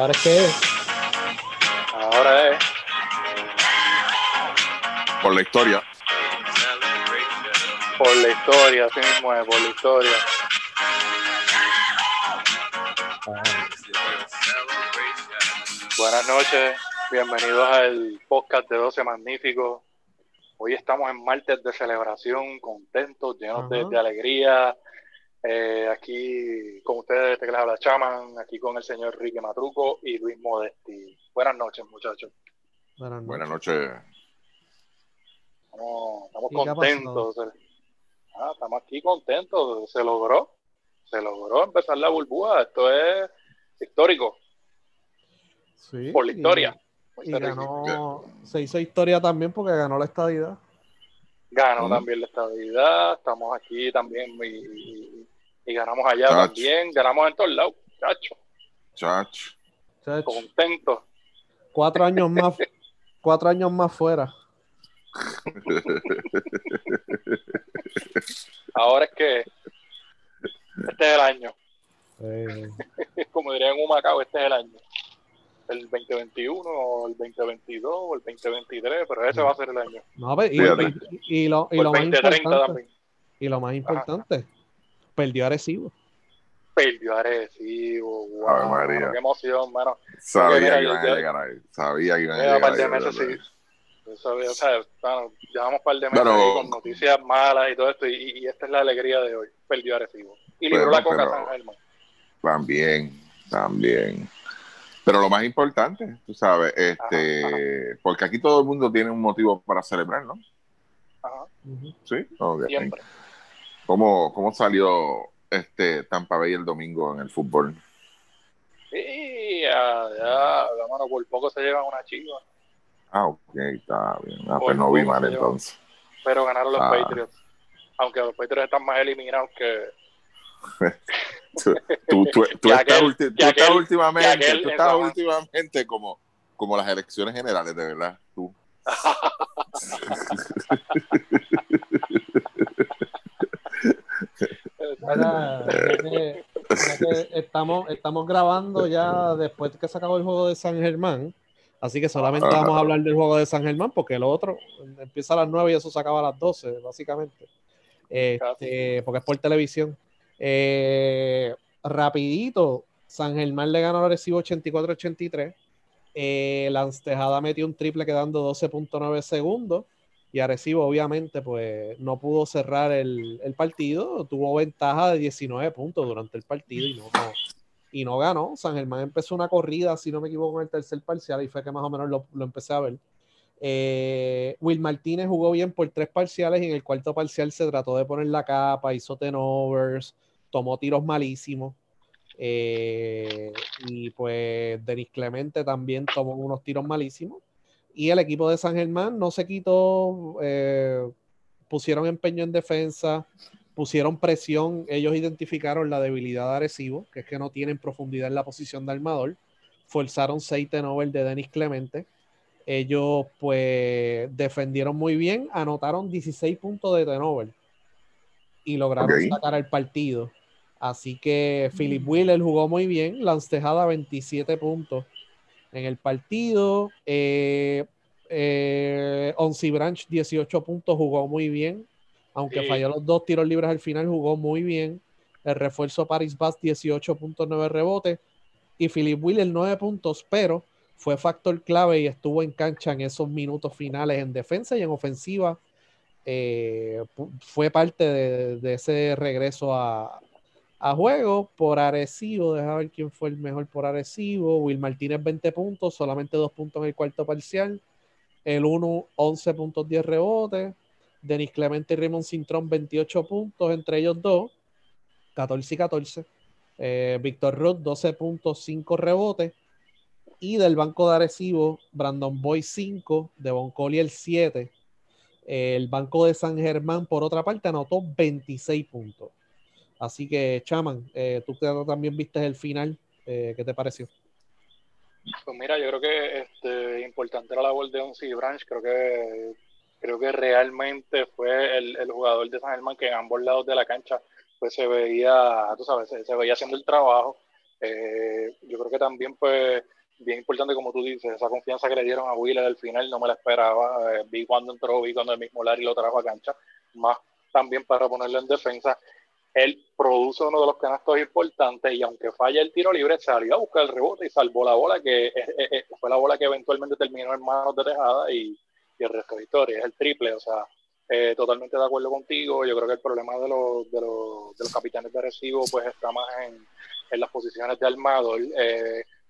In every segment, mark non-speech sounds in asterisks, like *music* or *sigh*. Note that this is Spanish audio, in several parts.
¿Ahora es qué es? Ahora es. Por la historia. Por la historia, así mismo es, por la historia. Buenas noches, bienvenidos al podcast de 12 Magníficos. Hoy estamos en martes de celebración, contentos, llenos de alegría. Eh, aquí con ustedes, este que les habla Chaman, aquí con el señor Ricky Matruco y Luis Modesti. Buenas noches, muchachos. Buenas noches. Buenas noches. Estamos, ¿Y contentos. Ah, estamos aquí contentos. Se logró. Se logró empezar la burbuja. Esto es histórico Sí, por la y- historia. Y, ganó, se hizo historia también porque ganó la estadidad. Ganó Mm. también la estabilidad. Estamos aquí también y, y- y ganamos allá Chacho. también. Ganamos en todos lados. Chacho, Chach. Pues, Chach, contentos. cuatro años más, *laughs* cuatro años más fuera. Ahora es que este es el año. Eh, *laughs* Como dirían en Humacao, este es el año. El 2021 o el 2022 o el 2023, pero ese va a ser el año. no, pero- y, y- y lo, y lo más 2030 importante, también. y lo más importante, perdió Arecibo. Perdió Arecibo, wow, Ave María. qué emoción, mano. Sabía que iban a llegar ahí. Sabía que iban a llegar par de ahí. meses, sí. Yo sabía, o sea, bueno, llevamos un par de meses Pero- ahí con noticias malas y todo esto, y, y esta es la alegría de hoy. Perdió Arecibo. Y libró Pero- la coca pero- San Germán. También, también. Pero lo más importante, tú sabes, este, porque aquí todo el mundo tiene un motivo para celebrar, ¿no? Ajá. Sí. Ok. siempre. ¿Cómo, ¿Cómo salió este Tampa Bay el domingo en el fútbol? Y ya, ya, la mano, por poco se llevan una chiva, Ah, ok, está bien. Ah, pues no vi mal entonces. pero ganaron los Ah. Patriots. Aunque los Patriots están más eliminados que. *laughs* Tú, tú, tú, tú *laughs* estás, ulti- tú estás últimamente, tú estás últimamente como, como las elecciones generales, de verdad. Tú. *laughs* Mira, ya que- ya que estamos, estamos grabando ya después que se acabó el juego de San Germán. Así que solamente Ajá. vamos a hablar del juego de San Germán porque el otro empieza a las 9 y eso se acaba a las 12, básicamente. Este, porque es por televisión. Eh, rapidito, San Germán le ganó al Recibo 84-83. Eh, Lance Tejada metió un triple quedando 12.9 segundos. Y Arecibo, obviamente, pues no pudo cerrar el, partido. Tuvo ventaja de 19 puntos durante el partido y no, y no ganó. San Germán empezó una corrida, si no me equivoco, en el tercer parcial y fue que más o menos lo, lo empecé a ver. Eh, Will Martínez jugó bien por tres parciales y en el cuarto parcial se trató de poner la capa, hizo turnovers, tomó tiros malísimos. Eh, y pues Denis Clemente también tomó unos tiros malísimos. Y el equipo de San Germán no se quitó, eh, pusieron empeño en defensa, pusieron presión, ellos identificaron la debilidad de Arecibo, que es que no tienen profundidad en la posición de armador, forzaron 6 turnovers de Denis Clemente. Ellos pues defendieron muy bien, anotaron 16 puntos de turnover y lograron sacar el partido. Así que Philip Wheeler jugó muy bien, Lance Tejada 27 puntos en el partido. Eh, eh, Onsi Branch 18 puntos, jugó muy bien, aunque Sí. falló los dos tiros libres al final, jugó muy bien. El refuerzo Paris Bass 18.9 rebotes y Philip Wheeler 9 puntos, pero fue factor clave y estuvo en cancha en esos minutos finales en defensa y en ofensiva. Eh, fue parte de, de ese regreso a, a juego por Arecibo. Deja ver quién fue el mejor por Arecibo. Will Martínez 20 puntos, solamente 2 puntos en el cuarto parcial. El 1, 11 puntos, 10 rebotes. Denis Clemente y Raymond Cintrón 28 puntos entre ellos dos. 14 y 14. Eh, Víctor Roth 12 puntos, 5 rebotes. Y del banco de Arecibo, Brandon Boy 5, Devon Collier 7. El banco de San Germán, por otra parte, anotó 26 puntos. Así que, Chaman, eh, tú también viste el final, eh, ¿qué te pareció? Pues mira, yo creo que este importante la labor de Onsi Branch, creo que creo que realmente fue el, el jugador de San Germán que en ambos lados de la cancha pues se veía, tú sabes, se, se veía haciendo el trabajo. Eh, yo creo que también, pues, bien importante, como tú dices, esa confianza que le dieron a Wheeler al final no me la esperaba. Eh, vi cuando entró, vi cuando el mismo Larry lo trajo a cancha, más también para ponerlo en defensa. Él produce uno de los canastos importantes y aunque falla el tiro libre, salió a buscar el rebote y salvó la bola, que fue la bola que eventualmente terminó en manos de Tejada y, el resto de historia. Es el triple, o sea, eh, totalmente de acuerdo contigo. Yo creo que el problema de los, de los, de los capitanes de recibo pues está más en, en las posiciones de armado.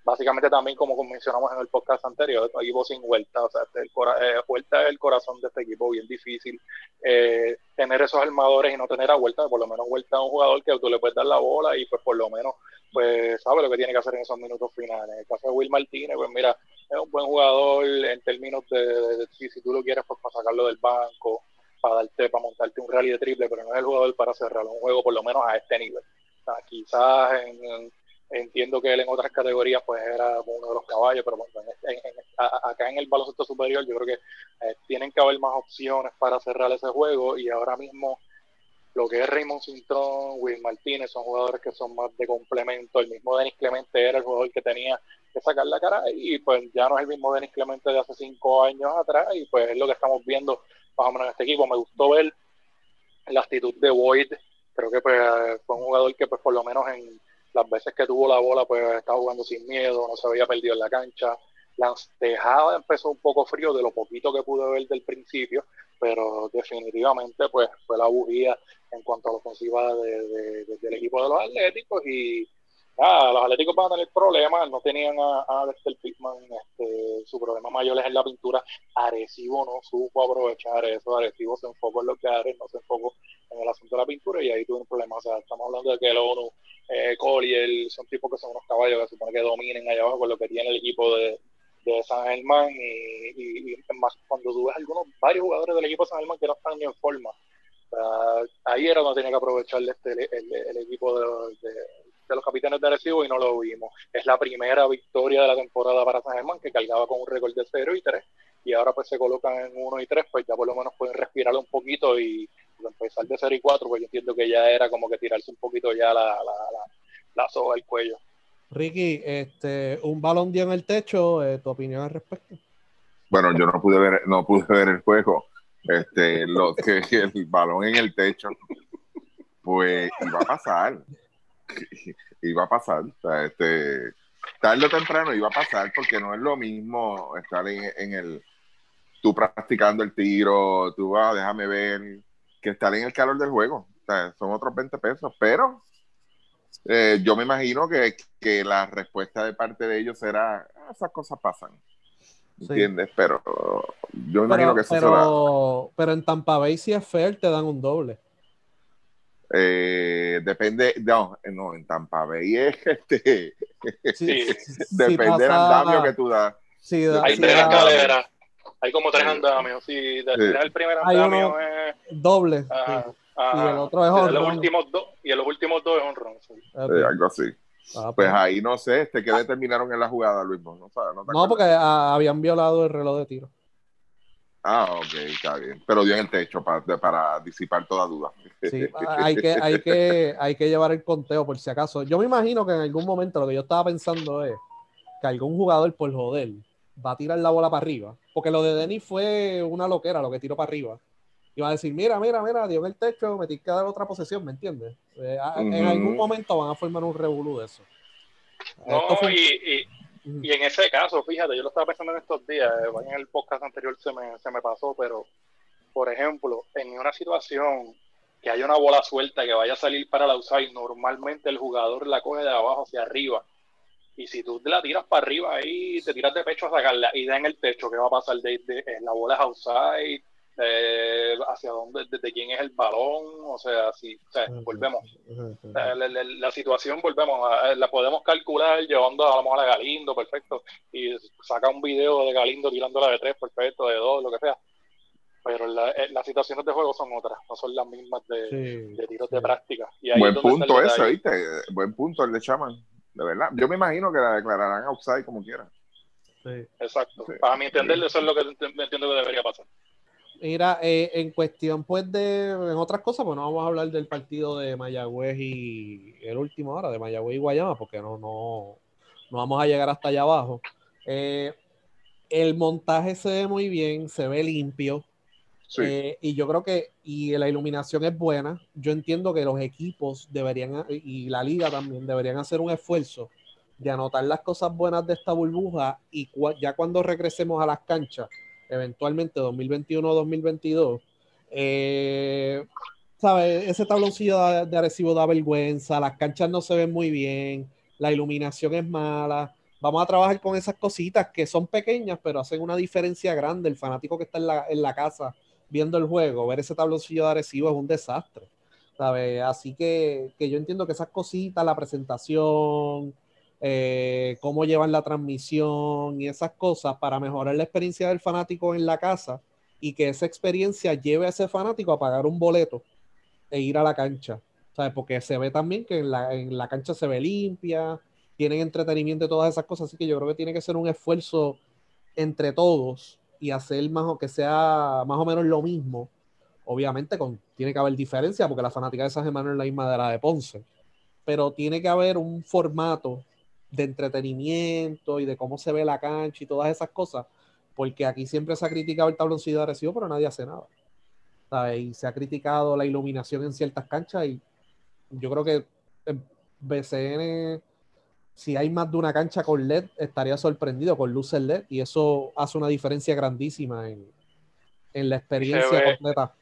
Básicamente también como mencionamos en el podcast anterior, equipo sin vuelta, o sea, este, el eh, vuelta es el corazón de este equipo, bien difícil eh, tener esos armadores y no tener a vuelta, por lo menos vuelta a un jugador que tú le puedes dar la bola y pues por lo menos pues sabe lo que tiene que hacer en esos minutos finales. En el caso de Will Martínez, pues mira, es un buen jugador en términos de, si, si, tú lo quieres pues para sacarlo del banco, para darte, para montarte un rally de triple, pero no es el jugador para cerrar un juego por lo menos a este nivel. quizás entiendo que él en otras categorías pues era uno de los caballos, pero acá en el baloncesto superior yo creo que eh, tienen que haber más opciones para cerrar ese juego. Y ahora mismo lo que es Raymond Cintrón, Will Martínez son jugadores que son más de complemento, el mismo Denis Clemente era el jugador que tenía que sacar la cara y pues ya no es el mismo Denis Clemente de hace cinco años atrás. Y pues es lo que estamos viendo más o menos en este equipo. Me gustó ver la actitud de Boyd, creo que pues, fue un jugador que pues por lo menos en las veces que tuvo la bola pues estaba jugando sin miedo, no se había perdido en la cancha. La Tejada empezó un poco frío de lo poquito que pude ver del principio, pero definitivamente pues fue la bujía en cuanto a la ofensiva de, del equipo de los Atléticos y los Atléticos van a tener problemas, no tenían a, a Dexter Pittman, este, su problema mayor es en la pintura, Arecibo no supo aprovechar eso, Arecibo se enfocó en lo que Ares no se enfocó en el asunto de la pintura y ahí tuvo un problema, o sea, estamos hablando de que el ONU, eh, Collier, son tipos que son unos caballos que se supone que dominen allá abajo con lo que tiene el equipo de, de San Germán y, y, más cuando tú ves algunos, varios jugadores del equipo de San Germán que no están ni en forma, ahí era donde tenía que aprovechar este, el, equipo de los capitanes de Arecibo y no lo vimos. Es la primera victoria de la temporada para San Germán, que cargaba con un récord de 0 y 3, y ahora pues se colocan en 1 y 3, pues ya por lo menos pueden respirar un poquito y empezar de 0 y 4, pues yo entiendo que ya era como que tirarse un poquito ya la, la, la, soga al cuello. Ricky, este, un balón dio en el techo, eh, ¿tu opinión al respecto? Bueno, yo no pude ver, no pude ver el juego, este, lo que *laughs* el balón en el techo, pues iba a pasar. *laughs* iba a pasar. este, tarde o temprano iba a pasar porque no es lo mismo estar en, el. Tú practicando el tiro, tú vas, déjame ver, que estar en el calor del juego. son otros 20 pesos, pero eh, yo me imagino que, que, la respuesta de parte de ellos será: ah, esas cosas pasan. ¿Entiendes? Pero yo me imagino que eso pero, Pero en Tampa Bay, si es fair, te dan un doble. Eh, depende, no, no, en Tampa Bay es este, *laughs* sí, depende del andamio que tú das. Sí, hay tres escaleras, hay como tres andamios. Sí, el primer andamio es doble. y el otro es honrón. Los últimos dos, y en los últimos dos es honrón. Okay. algo así. Ah, pues, pues, ahí no sé, este, ¿qué determinaron en la jugada, Luis? No, no, no porque habían violado el reloj de tiro. Ah, ok, está bien. Pero dio en el techo para, para disipar toda duda. Sí, *laughs* hay que, hay, que, hay que llevar el conteo por si acaso. Yo me imagino que en algún momento lo que yo estaba pensando es que algún jugador por joder va a tirar la bola para arriba. Porque lo de Denis fue una loquera, lo que tiró para arriba. Y va a decir, mira, mira, mira, dio en el techo, me tienes que dar otra posesión, ¿me entiendes? Eh, en algún momento van a formar un revolú de eso. No, y y en ese caso, fíjate, yo lo estaba pensando en estos días, eh, en el podcast anterior se me, se me pasó, pero por ejemplo, en una situación que haya una bola suelta que vaya a salir para la outside, normalmente el jugador la coge de abajo hacia arriba. Y si tú la tiras para arriba ahí, te tiras de pecho a sacarla y da en el techo, ¿qué va a pasar? De, de, la bola es outside, eh, hacia dónde, desde quién es el balón, o sea, si, volvemos. la, situación, volvemos, la podemos calcular llevando a lo mejor a Galindo, perfecto, y saca un video de Galindo tirándola de tres, perfecto, de dos, lo que sea. Pero eh, las situaciones de juego son otras, no son las mismas de, tiros de práctica. Y Buen punto ese, ¿viste? Buen punto el de Chaman, de verdad. Yo me imagino que la declararán outside como quieran. Exacto. Para mi entender, eso es lo que entiendo que debería pasar. Mira, eh, en cuestión pues de, en otras cosas, pues no vamos a hablar del partido de Mayagüez y el último ahora, de Mayagüez y Guayama, porque no, no, no vamos a llegar hasta allá abajo. Eh, el montaje se ve muy bien, se ve limpio. Eh, y yo creo que y la iluminación es buena. Yo entiendo que los equipos deberían, y la liga también, deberían hacer un esfuerzo de anotar las cosas buenas de esta burbuja y ya cuando regresemos a las canchas, eventualmente 2021-2022, eh, ¿sabes? Ese tabloncillo de, de Arecibo da vergüenza, las canchas no se ven muy bien, la iluminación es mala. Vamos a trabajar con esas cositas que son pequeñas, pero hacen una diferencia grande. El fanático que está en la, en la casa viendo el juego, ver ese tabloncillo de Arecibo es un desastre. ¿sabes? Así que, que yo entiendo que esas cositas, la presentación, eh, cómo llevan la transmisión y esas cosas para mejorar la experiencia del fanático en la casa y que esa experiencia lleve a ese fanático a pagar un boleto e ir a la cancha. ¿sabes? Porque se ve también que en la, en la cancha se ve limpia, tienen entretenimiento y todas esas cosas, así que yo creo que tiene que ser un esfuerzo entre todos y hacer más o que sea más o menos lo mismo. Obviamente con, tiene que haber diferencia porque la fanática de San Germán es la misma de la de Ponce, pero tiene que haber un formato de entretenimiento y de cómo se ve la cancha y todas esas cosas, porque aquí siempre se ha criticado el tabloncillo de Arecibo, pero nadie hace nada. Y se ha criticado la iluminación en ciertas canchas y yo creo que en BCN, si hay más de una cancha con LED, estaría sorprendido con luces LED y eso hace una diferencia grandísima en, en la experiencia completa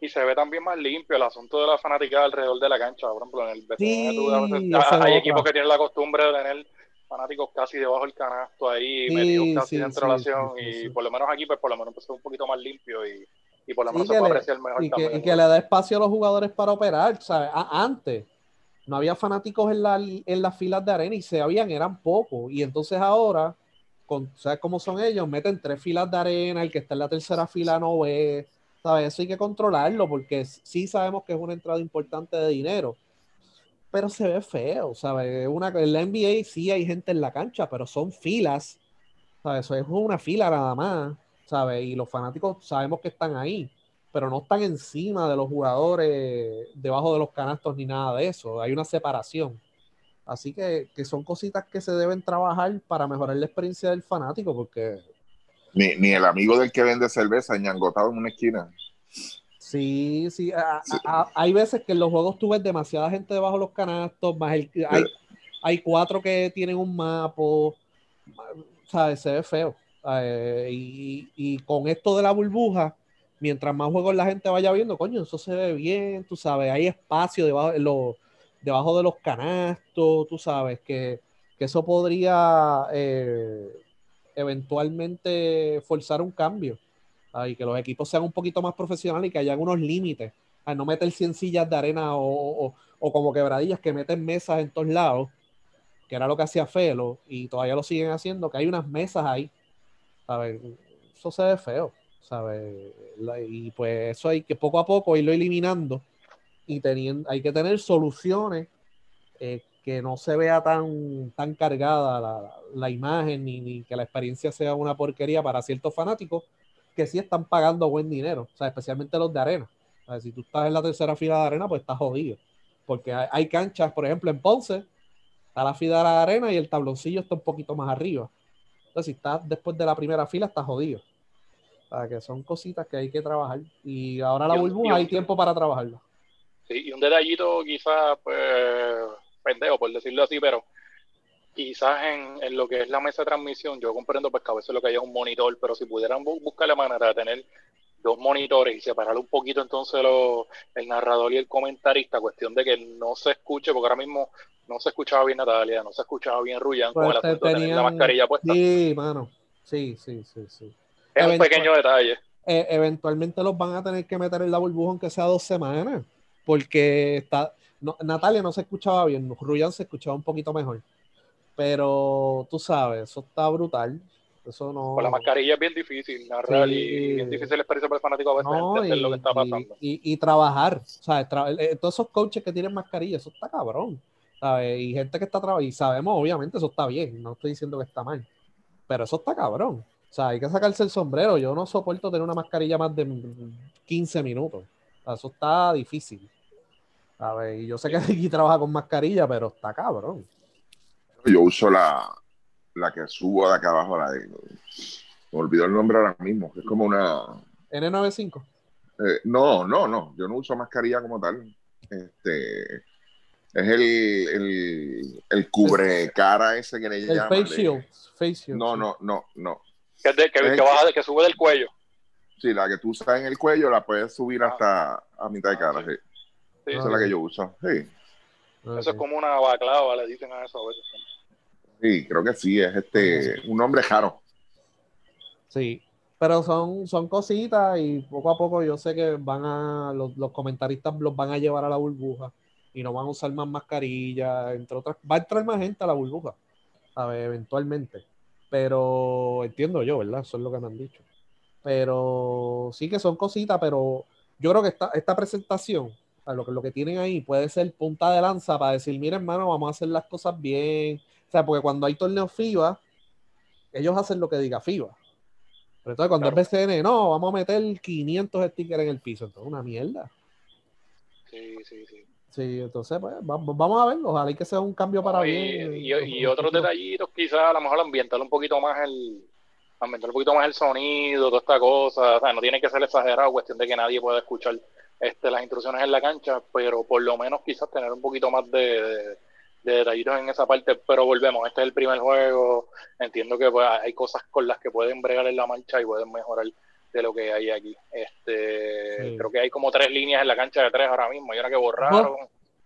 y se ve también más limpio el asunto de la fanática alrededor de la cancha. Por ejemplo, en el BCN hay equipos que tienen la costumbre de tener fanáticos casi debajo del canasto ahí, metidos casi dentro de la acción. y por lo menos aquí, pues por lo menos empezó un poquito más limpio y, y por lo menos se puede apreciar mejor. Y que, y que le da espacio a los jugadores para operar. ¿sabes? antes no había fanáticos en, la, en las filas de arena y se habían, eran pocos. Y entonces ahora, con, ¿sabes cómo son ellos? Meten tres filas de arena, el que está en la tercera fila no ve eso hay que controlarlo porque sí sabemos que es una entrada importante de dinero, pero se ve feo, ¿sabes? Una, en la NBA sí hay gente en la cancha, pero son filas, ¿sabes? Eso es una fila nada más, ¿sabes? Y los fanáticos sabemos que están ahí, pero no están encima de los jugadores, debajo de los canastos ni nada de eso, hay una separación. Así que, que son cositas que se deben trabajar para mejorar la experiencia del fanático, porque ni, ni el amigo del que vende cerveza ñangotado en una esquina. Sí, sí. hay veces que en los juegos tú ves demasiada gente debajo de los canastos, más el, hay, hay cuatro que tienen un mapo, ¿sabes? Se ve feo. y, y, con esto de la burbuja, mientras más juegos la gente vaya viendo, coño, eso se ve bien, tú sabes, hay espacio debajo, de los, debajo de los canastos, tú sabes, que, que eso podría eh, eventualmente forzar un cambio y que los equipos sean un poquito más profesionales y que haya unos límites a no meter 100 sillas de arena o, como quebradillas que meten mesas en todos lados, que era lo que hacía Felo y todavía lo siguen haciendo, que hay unas mesas ahí. ¿sabes? Eso se ve feo. ¿sabes? Y pues eso hay que poco a poco irlo eliminando y teniendo, hay que tener soluciones eh, que no se vea tan, tan cargada la, imagen ni, que la experiencia sea una porquería para ciertos fanáticos que sí están pagando buen dinero, o sea, especialmente los de arena. si tú estás en la tercera fila de arena, pues estás jodido. Porque hay, canchas, por ejemplo, en Ponce, está la fila de la arena y el tabloncillo está un poquito más arriba. Entonces, si estás después de la primera fila, estás jodido. O sea, que son cositas que hay que trabajar. Y ahora la burbuja hay tiempo para trabajarlo. Sí, y un detallito quizás, pues, pendejo, por decirlo así, pero quizás en, en, lo que es la mesa de transmisión, yo comprendo pues que a veces lo que hay es un monitor, pero si pudieran buscar la manera de tener dos monitores y separar un poquito entonces lo, el narrador y el comentarista, cuestión de que no se escuche, porque ahora mismo no se escuchaba bien Natalia, no se escuchaba bien Ruyan con el asunto de tener la mascarilla puesta. Sí, mano, sí, sí, sí, sí. Es un pequeño detalle. E, eventualmente los van a tener que meter en la burbuja aunque sea dos semanas, porque está Natalia no se escuchaba bien, Ruyan se escuchaba un poquito mejor. Pero tú sabes, eso está brutal. Eso no. Con la mascarilla es bien difícil, narrar y bien difícil la experiencia para el fanático a veces entender lo que está pasando. Y, trabajar, eh, todos esos coaches que tienen mascarilla, eso está cabrón. ¿sabes? Y gente que está trabajando, y sabemos, obviamente, eso está bien, no estoy diciendo que está mal, pero eso está cabrón. O sea, hay que sacarse el sombrero. Yo no soporto tener una mascarilla más de 15 minutos. eso está difícil. A ver, y yo sé que aquí trabaja con mascarilla, pero está cabrón. Yo uso la, la que subo de acá abajo, la de. Me olvidó el nombre ahora mismo, que es como una. N95. Eh, no, no, no. Yo no uso mascarilla como tal. Este. Es el, el, el cubre cara ese que le el llaman. Face shield. face shield. No, no, no, no. Que, de, que, que, baja, que sube del cuello. Sí, la que tú usas en el cuello la puedes subir ah. hasta a mitad de cara. Sí. Sí. Esa es la que yo uso. Sí. Eso es como una baclava, le dicen a eso a veces. Sí, creo que sí, es este un nombre raro. Sí, pero son, son cositas y poco a poco yo sé que van a, los, los comentaristas los van a llevar a la burbuja y no van a usar más mascarillas, entre otras. Va a entrar más gente a la burbuja, a ver, eventualmente. Pero entiendo yo, ¿verdad? Eso es lo que me han dicho. Pero sí que son cositas, pero yo creo que esta, esta presentación, lo, que, lo que tienen ahí puede ser punta de lanza para decir, mira hermano, vamos a hacer las cosas bien. O sea, porque cuando hay torneos FIBA, ellos hacen lo que diga FIBA. Pero entonces cuando es BCN, no, vamos a meter 500 stickers en el piso. Entonces, una mierda. Sí, sí, sí. Sí, entonces, pues, vamos a ver, ojalá que sea un cambio para bien. Y, otros detallitos, quizás a lo mejor ambientar un poquito más el ambientar un poquito más el sonido, toda esta cosa, o sea, no tiene que ser exagerado, cuestión de que nadie pueda escuchar este, las instrucciones en la cancha, pero por lo menos quizás tener un poquito más de, de, detallitos en esa parte, pero volvemos, este es el primer juego, entiendo que pues, hay cosas con las que pueden bregar en la marcha y pueden mejorar de lo que hay aquí. Este, Creo que hay como tres líneas en la cancha de tres ahora mismo. Hay una que borraron.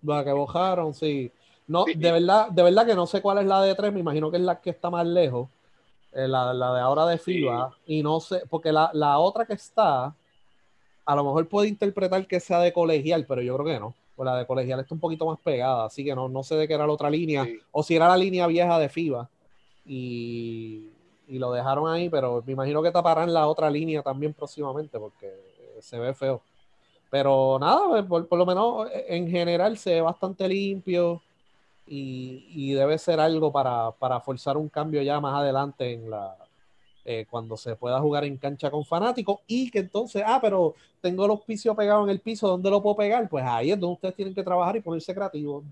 La que borraron, sí. No, de verdad, de verdad que no sé cuál es la de tres, me imagino que es la que está más lejos. Eh, la, de ahora de FIBA. Y no sé, porque la, otra que está, a lo mejor puede interpretar que sea de colegial, pero yo creo que no. Pues la de colegial está un poquito más pegada, así que no, no sé de qué era la otra línea, o si era la línea vieja de FIBA. Y, y lo dejaron ahí, pero me imagino que taparán la otra línea también próximamente porque se ve feo. Pero nada, pues, por, por lo menos en general se ve bastante limpio y, y debe ser algo para, para, forzar un cambio ya más adelante en la eh, cuando se pueda jugar en cancha con fanáticos y que entonces, ah, pero tengo el auspicio pegado en el piso, ¿dónde lo puedo pegar? Pues ahí es donde ustedes tienen que trabajar y ponerse creativos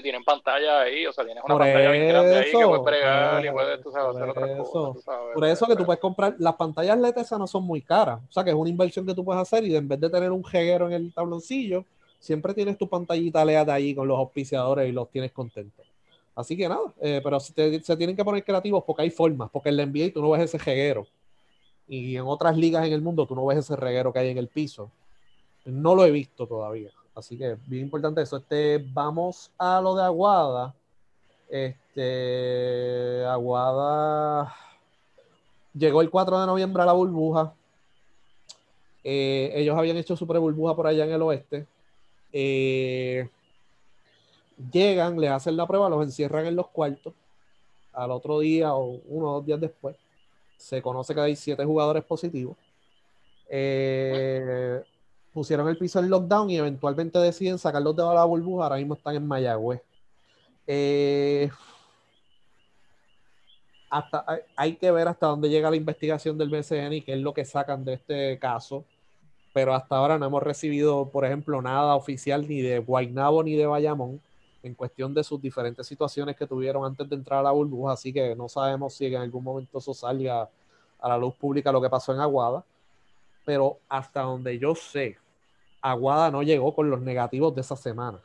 tienen pantalla ahí, o sea, tienes una pantalla bien grande ahí que puedes pregar y puedes, tú sabes, hacer otras cosas. por eso que tú puedes comprar, las pantallas LED esas no son muy caras, o sea, que es una inversión que tú puedes hacer y en vez de tener un jeguero en el tabloncillo, siempre tienes tu pantallita LED ahí con los auspiciadores y los tienes contentos. Así que nada, eh, pero se, tienen que poner creativos porque hay formas, porque en la NBA tú no ves ese jeguero. Y en otras ligas en el mundo tú no ves ese reguero que hay en el piso. No lo he visto todavía. Así que bien importante eso. Este, vamos a lo de Aguada. Este, Aguada llegó el 4 de noviembre a la burbuja. Eh, ellos habían hecho su pre-burbuja por allá en el oeste. Eh, llegan, les hacen la prueba, los encierran en los cuartos. Al otro día o uno o dos días después, se conoce que hay siete jugadores positivos. Eh, pusieron el piso en lockdown y eventualmente deciden sacarlos de la burbuja. Ahora mismo están en Mayagüez. Eh, hasta, hay que ver hasta dónde llega la investigación del BCN y qué es lo que sacan de este caso. Pero hasta ahora no hemos recibido, por ejemplo, nada oficial ni de Guaynabo ni de Bayamón en cuestión de sus diferentes situaciones que tuvieron antes de entrar a la burbuja. Así que no sabemos si en algún momento eso salga a la luz pública lo que pasó en Aguada pero hasta donde yo sé, Aguada no llegó con los negativos de esa semana.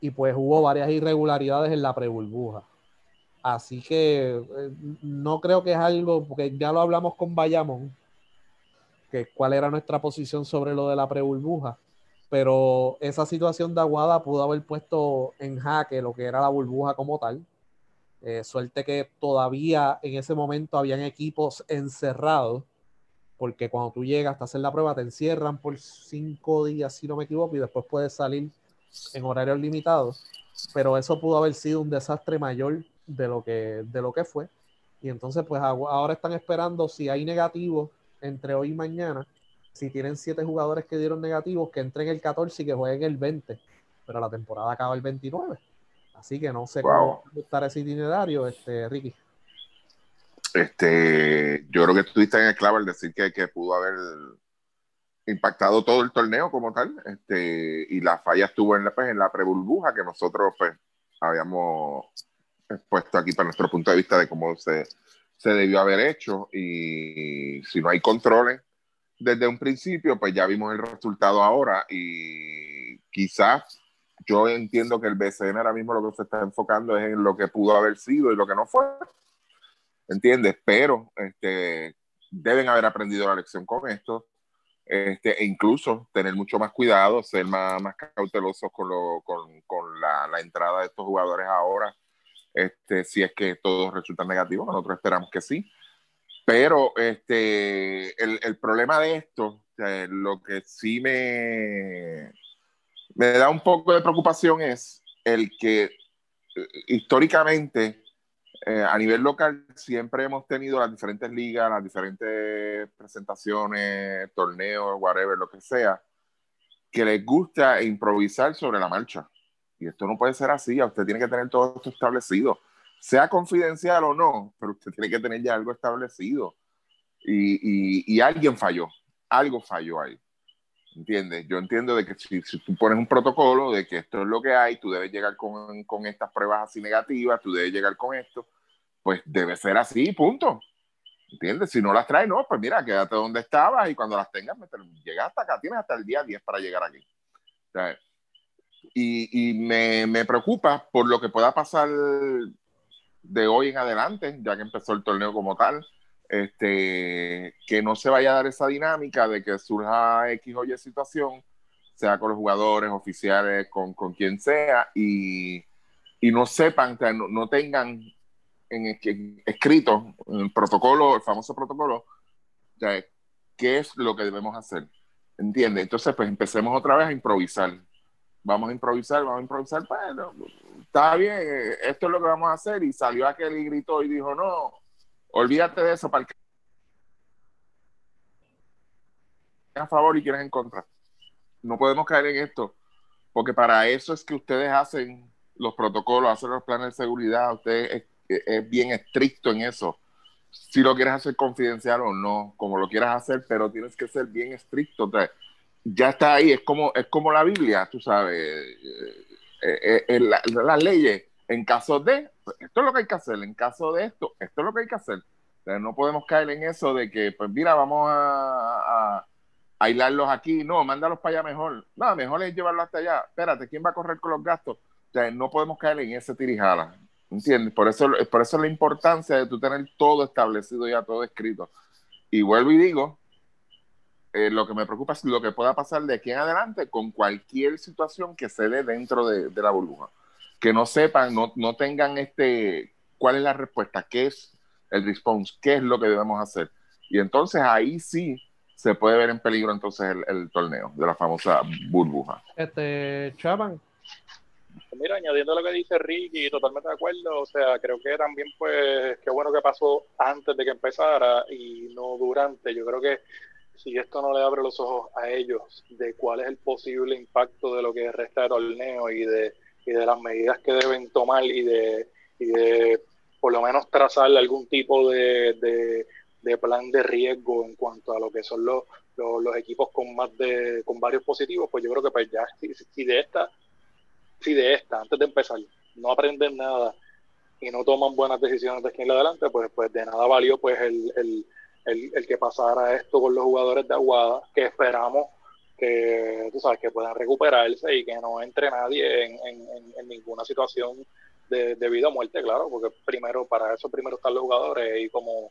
Y pues hubo varias irregularidades en la preburbuja. Así que eh, no creo que es algo, porque ya lo hablamos con Bayamón, que cuál era nuestra posición sobre lo de la preburbuja. Pero esa situación de Aguada pudo haber puesto en jaque lo que era la burbuja como tal. Eh, suerte que todavía en ese momento habían equipos encerrados porque cuando tú llegas a hacer la prueba te encierran por cinco días, si no me equivoco, y después puedes salir en horarios limitados. Pero eso pudo haber sido un desastre mayor de lo que, de lo que fue. Y entonces, pues ahora están esperando si hay negativos entre hoy y mañana. Si tienen siete jugadores que dieron negativos, que entren el 14 y que jueguen el 20. Pero la temporada acaba el 29. Así que no sé cómo estar ese itinerario, este, Ricky. este, yo creo que estuviste en el clavo al decir que, que pudo haber impactado todo el torneo como tal, este, y la falla estuvo en la, pues, en la pre-burbuja que nosotros pues, habíamos puesto aquí para nuestro punto de vista de cómo se, se debió haber hecho, y si no hay controles desde un principio, pues ya vimos el resultado ahora, y quizás yo entiendo que el BCN ahora mismo lo que se está enfocando es en lo que pudo haber sido y lo que no fue, ¿entiendes? Pero este, deben haber aprendido la lección con esto este, e incluso tener mucho más cuidado, ser más, más cautelosos con, lo, con, con la, la, entrada de estos jugadores ahora, este, si es que todo resulta negativo, nosotros esperamos que sí. Pero este, el, el problema de esto, lo que sí me, me da un poco de preocupación es el que eh, históricamente eh, a nivel local siempre hemos tenido las diferentes ligas, las diferentes presentaciones, torneos, whatever, lo que sea, que les gusta improvisar sobre la marcha. Y esto no puede ser así, usted tiene que tener todo esto establecido, sea confidencial o no, pero usted tiene que tener ya algo establecido. Y, y, alguien falló, algo falló ahí. ¿Entiendes? Yo entiendo de que si, si, tú pones un protocolo de que esto es lo que hay, tú debes llegar con, con estas pruebas así negativas, tú debes llegar con esto, pues debe ser así, punto. ¿Entiendes? Si no las traes, no, pues mira, quédate donde estabas y cuando las tengas, llega hasta acá, tienes hasta el día 10 para llegar aquí. y, y me, me, preocupa por lo que pueda pasar de hoy en adelante, ya que empezó el torneo como tal, este, que no se vaya a dar esa dinámica de que surja X o Y situación, sea con los jugadores, oficiales, con, con quien sea, y, y no sepan, no, no tengan en, escrito, en el protocolo, el famoso protocolo, qué es lo que debemos hacer. ¿Entiendes? Entonces, pues empecemos otra vez a improvisar. Vamos a improvisar, vamos a improvisar. Bueno, está bien, esto es lo que vamos a hacer. Y salió aquel y gritó y dijo, no, olvídate de eso para a favor y quieres en contra. No podemos caer en esto, porque para eso es que ustedes hacen los protocolos, hacen los planes de seguridad, ustedes es bien estricto en eso. Si lo quieres hacer confidencial o no, como lo quieras hacer, pero tienes que ser bien estricto. ya está ahí, es como, es como la Biblia, tú sabes, eh, eh, las leyes. En caso de, pues, esto es lo que hay que hacer, en caso de esto, esto es lo que hay que hacer. no podemos caer en eso de que, pues mira, vamos a, a aquí, no, mándalos para allá mejor. No, mejor es llevarlos hasta allá. Espérate, ¿quién va a correr con los gastos? no podemos caer en ese tirijala. ¿Entiendes? Por eso, por eso la importancia de tú tener todo establecido ya, todo escrito. Y vuelvo y digo, eh, lo que me preocupa es lo que pueda pasar de aquí en adelante con cualquier situación que se dé dentro de, la burbuja. Que no sepan, no, no, tengan este, cuál es la respuesta, qué es el response, qué es lo que debemos hacer. Y entonces ahí sí se puede ver en peligro entonces el, el torneo de la famosa burbuja. Este, Chaban, Mira, añadiendo lo que dice Ricky, totalmente de acuerdo. O sea, creo que también, pues, qué bueno que pasó antes de que empezara y no durante. Yo creo que si esto no le abre los ojos a ellos de cuál es el posible impacto de lo que resta de torneo y de, y de las medidas que deben tomar y de, y de por lo menos trazarle algún tipo de, de, plan de riesgo en cuanto a lo que son los, los, equipos con más de con varios positivos, pues yo creo que pues ya si de esta si de esta, antes de empezar, no aprenden nada y no toman buenas decisiones de aquí en adelante, pues, pues de nada valió pues el, el, el, que pasara esto con los jugadores de Aguada, que esperamos que, tú sabes, que puedan recuperarse y que no entre nadie en, en, ninguna situación de, vida o muerte, claro, porque primero, para eso primero están los jugadores. Y como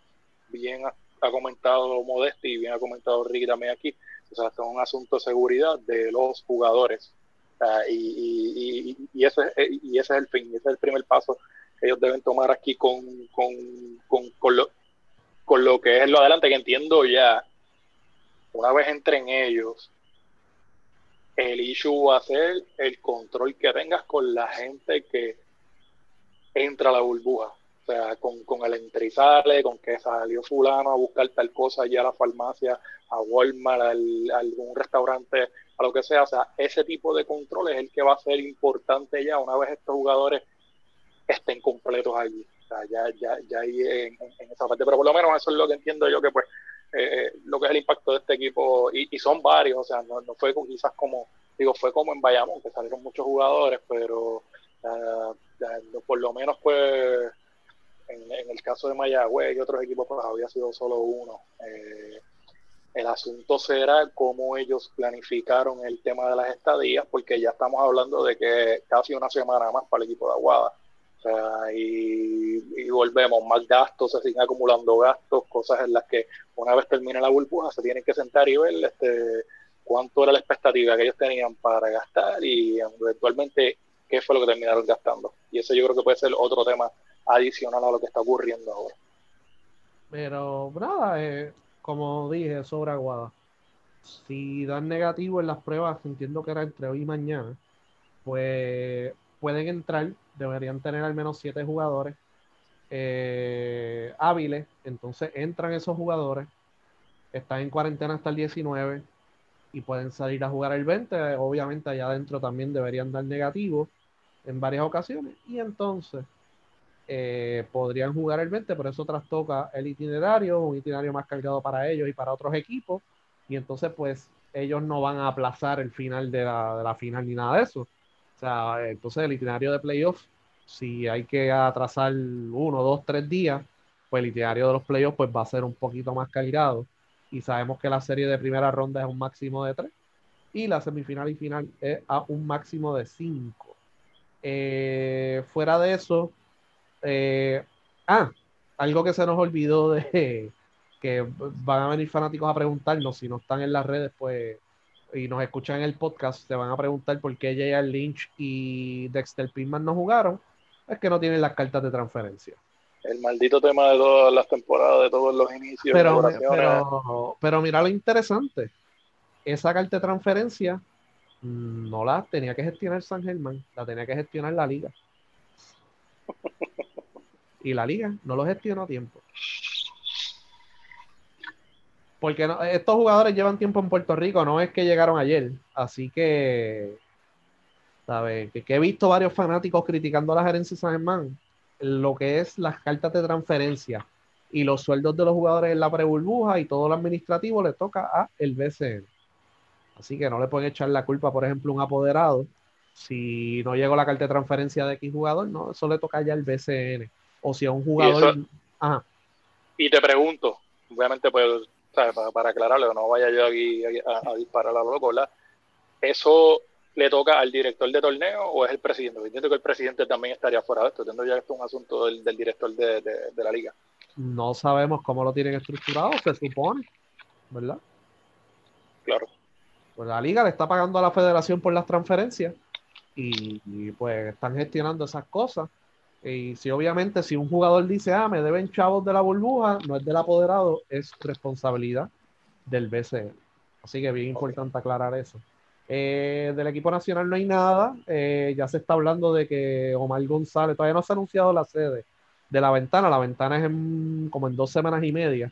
bien ha, comentado Modesti y bien ha comentado Ricky también aquí, o sea, es un asunto de seguridad de los jugadores. Y, y, ese, y ese es el fin, ese es el primer paso que ellos deben tomar aquí con, con, con, con, con lo que es lo adelante, que entiendo ya, una vez entren ellos, el issue va a ser el control que tengas con la gente que entra a la burbuja. O sea, con, con el entrizale, con que salió fulano a buscar tal cosa allá a la farmacia, a Walmart, a algún restaurante a lo que sea. O sea, ese tipo de control es el que va a ser importante ya una vez estos jugadores estén completos allí. Ya, ya, ya ahí en, esa parte, pero por lo menos eso es lo que entiendo yo que pues eh, lo que es el impacto de este equipo, y, son varios, o sea, no, no, fue quizás como, digo, fue como en Bayamón, que salieron muchos jugadores, pero por lo menos pues en, el caso de Mayagüez y otros equipos pues había sido solo uno. Eh, el asunto será cómo ellos planificaron el tema de las estadías, porque ya estamos hablando de que casi una semana más para el equipo de Aguada. Y, volvemos, más gastos, se siguen acumulando gastos, cosas en las que una vez termine la burbuja se tienen que sentar y ver este, cuánto era la expectativa que ellos tenían para gastar y eventualmente qué fue lo que terminaron gastando. Y eso yo creo que puede ser otro tema adicional a lo que está ocurriendo ahora. Pero nada, eh, como dije, sobre Aguada. Si dan negativo en las pruebas, entiendo que era entre hoy y mañana, pues pueden entrar, deberían tener al menos siete jugadores eh, hábiles, entonces entran esos jugadores, están en cuarentena hasta el 19 y pueden salir a jugar el 20, obviamente allá adentro también deberían dar negativo en varias ocasiones. Y entonces eh, podrían jugar el 20, pero eso trastoca el itinerario, un itinerario más cargado para ellos y para otros equipos, y entonces pues ellos no van a aplazar el final de la, de la final ni nada de eso. Sea, entonces el itinerario de playoffs, si hay que atrasar uno, dos, tres días, pues el itinerario de los playoffs pues va a ser un poquito más cargado. Y sabemos que la serie de primera ronda es un máximo de tres y la semifinal y final es a un máximo de cinco. Eh, fuera de eso, eh, ah, algo que se nos olvidó de *laughs* que van a venir fanáticos a preguntarnos si no están en las redes, pues y nos escuchan en el podcast, se van a preguntar por qué J.R. Lynch y Dexter Pittman no jugaron. Es que no tienen las cartas de transferencia. El maldito tema de todas las temporadas, de todos los inicios. Pero, pero, pero mira lo interesante. Esa carta de transferencia mm, no la tenía que gestionar San Germán, la tenía que gestionar la liga. *laughs* y la liga no lo gestiona a tiempo. Porque estos jugadores llevan tiempo en Puerto Rico, no es que llegaron ayer. Así que, ¿sabes? Que, he visto varios fanáticos criticando a la gerencia de San Germán, lo que es las cartas de transferencia y los sueldos de los jugadores en la pre-burbuja y todo lo administrativo le toca a el BCN. Así que no le pueden echar la culpa, por ejemplo, a un apoderado. Si no llegó la carta de transferencia de X jugador, no, eso le toca ya al BCN o si a un jugador. Y, te pregunto, obviamente, pues, Para, para aclararlo, no vaya yo aquí a, disparar a lo loco, ¿verdad? ¿Eso le toca al director de torneo o es el presidente? entiendo que el presidente también estaría fuera de esto. Entiendo ya que esto es un asunto del, director de, de, la liga. No sabemos cómo lo tienen estructurado, se supone, ¿verdad? Claro. Pues la liga le está pagando a la federación por las transferencias y pues están gestionando esas cosas. Y si obviamente si un jugador dice, ah, me deben chavos de la burbuja, no es del apoderado, es responsabilidad del BCE. Así que bien importante aclarar eso. Eh, del equipo nacional no hay nada. Eh, ya se está hablando de que Omar González, todavía no se ha anunciado la sede de la ventana. La ventana es como en dos semanas y media.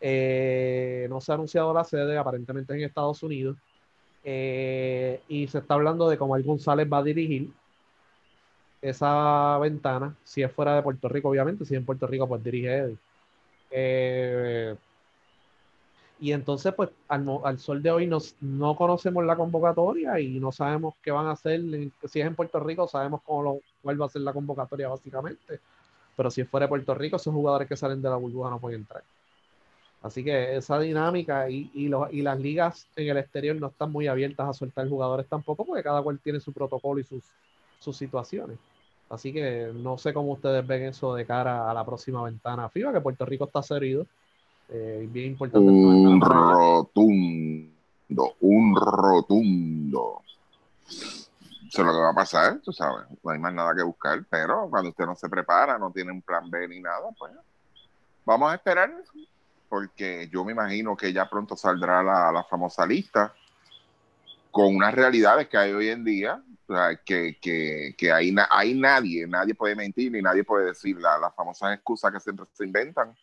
Eh, no se ha anunciado la sede, aparentemente en Estados Unidos. y se está hablando de que Omar González va a dirigir esa ventana, si es fuera de Puerto Rico, obviamente, si es en Puerto Rico, pues dirige Eddie. Eh, y entonces, pues, al, sol de hoy nos, no conocemos la convocatoria y no sabemos qué van a hacer. Si es en Puerto Rico, sabemos cómo lo, cuál va a ser la convocatoria, básicamente. Pero si es fuera de Puerto Rico, esos jugadores que salen de la burbuja no pueden entrar. Así que esa dinámica y, y, y las ligas en el exterior no están muy abiertas a soltar jugadores tampoco, porque cada cual tiene su protocolo y sus, sus situaciones. Así que no sé cómo ustedes ven eso de cara a la próxima ventana FIBA, que Puerto Rico está servido. Eh, bien importante. Un rotundo, un rotundo. Eso es lo que va a pasar, tú sabes. No hay más nada que buscar, pero cuando usted no se prepara, no tiene un plan B ni nada, pues vamos a esperar, porque yo me imagino que ya pronto saldrá la, la famosa lista con unas realidades que hay hoy en día que, que, que ahí, hay nadie, nadie puede mentir ni nadie puede decir las famosas excusas que siempre se inventan,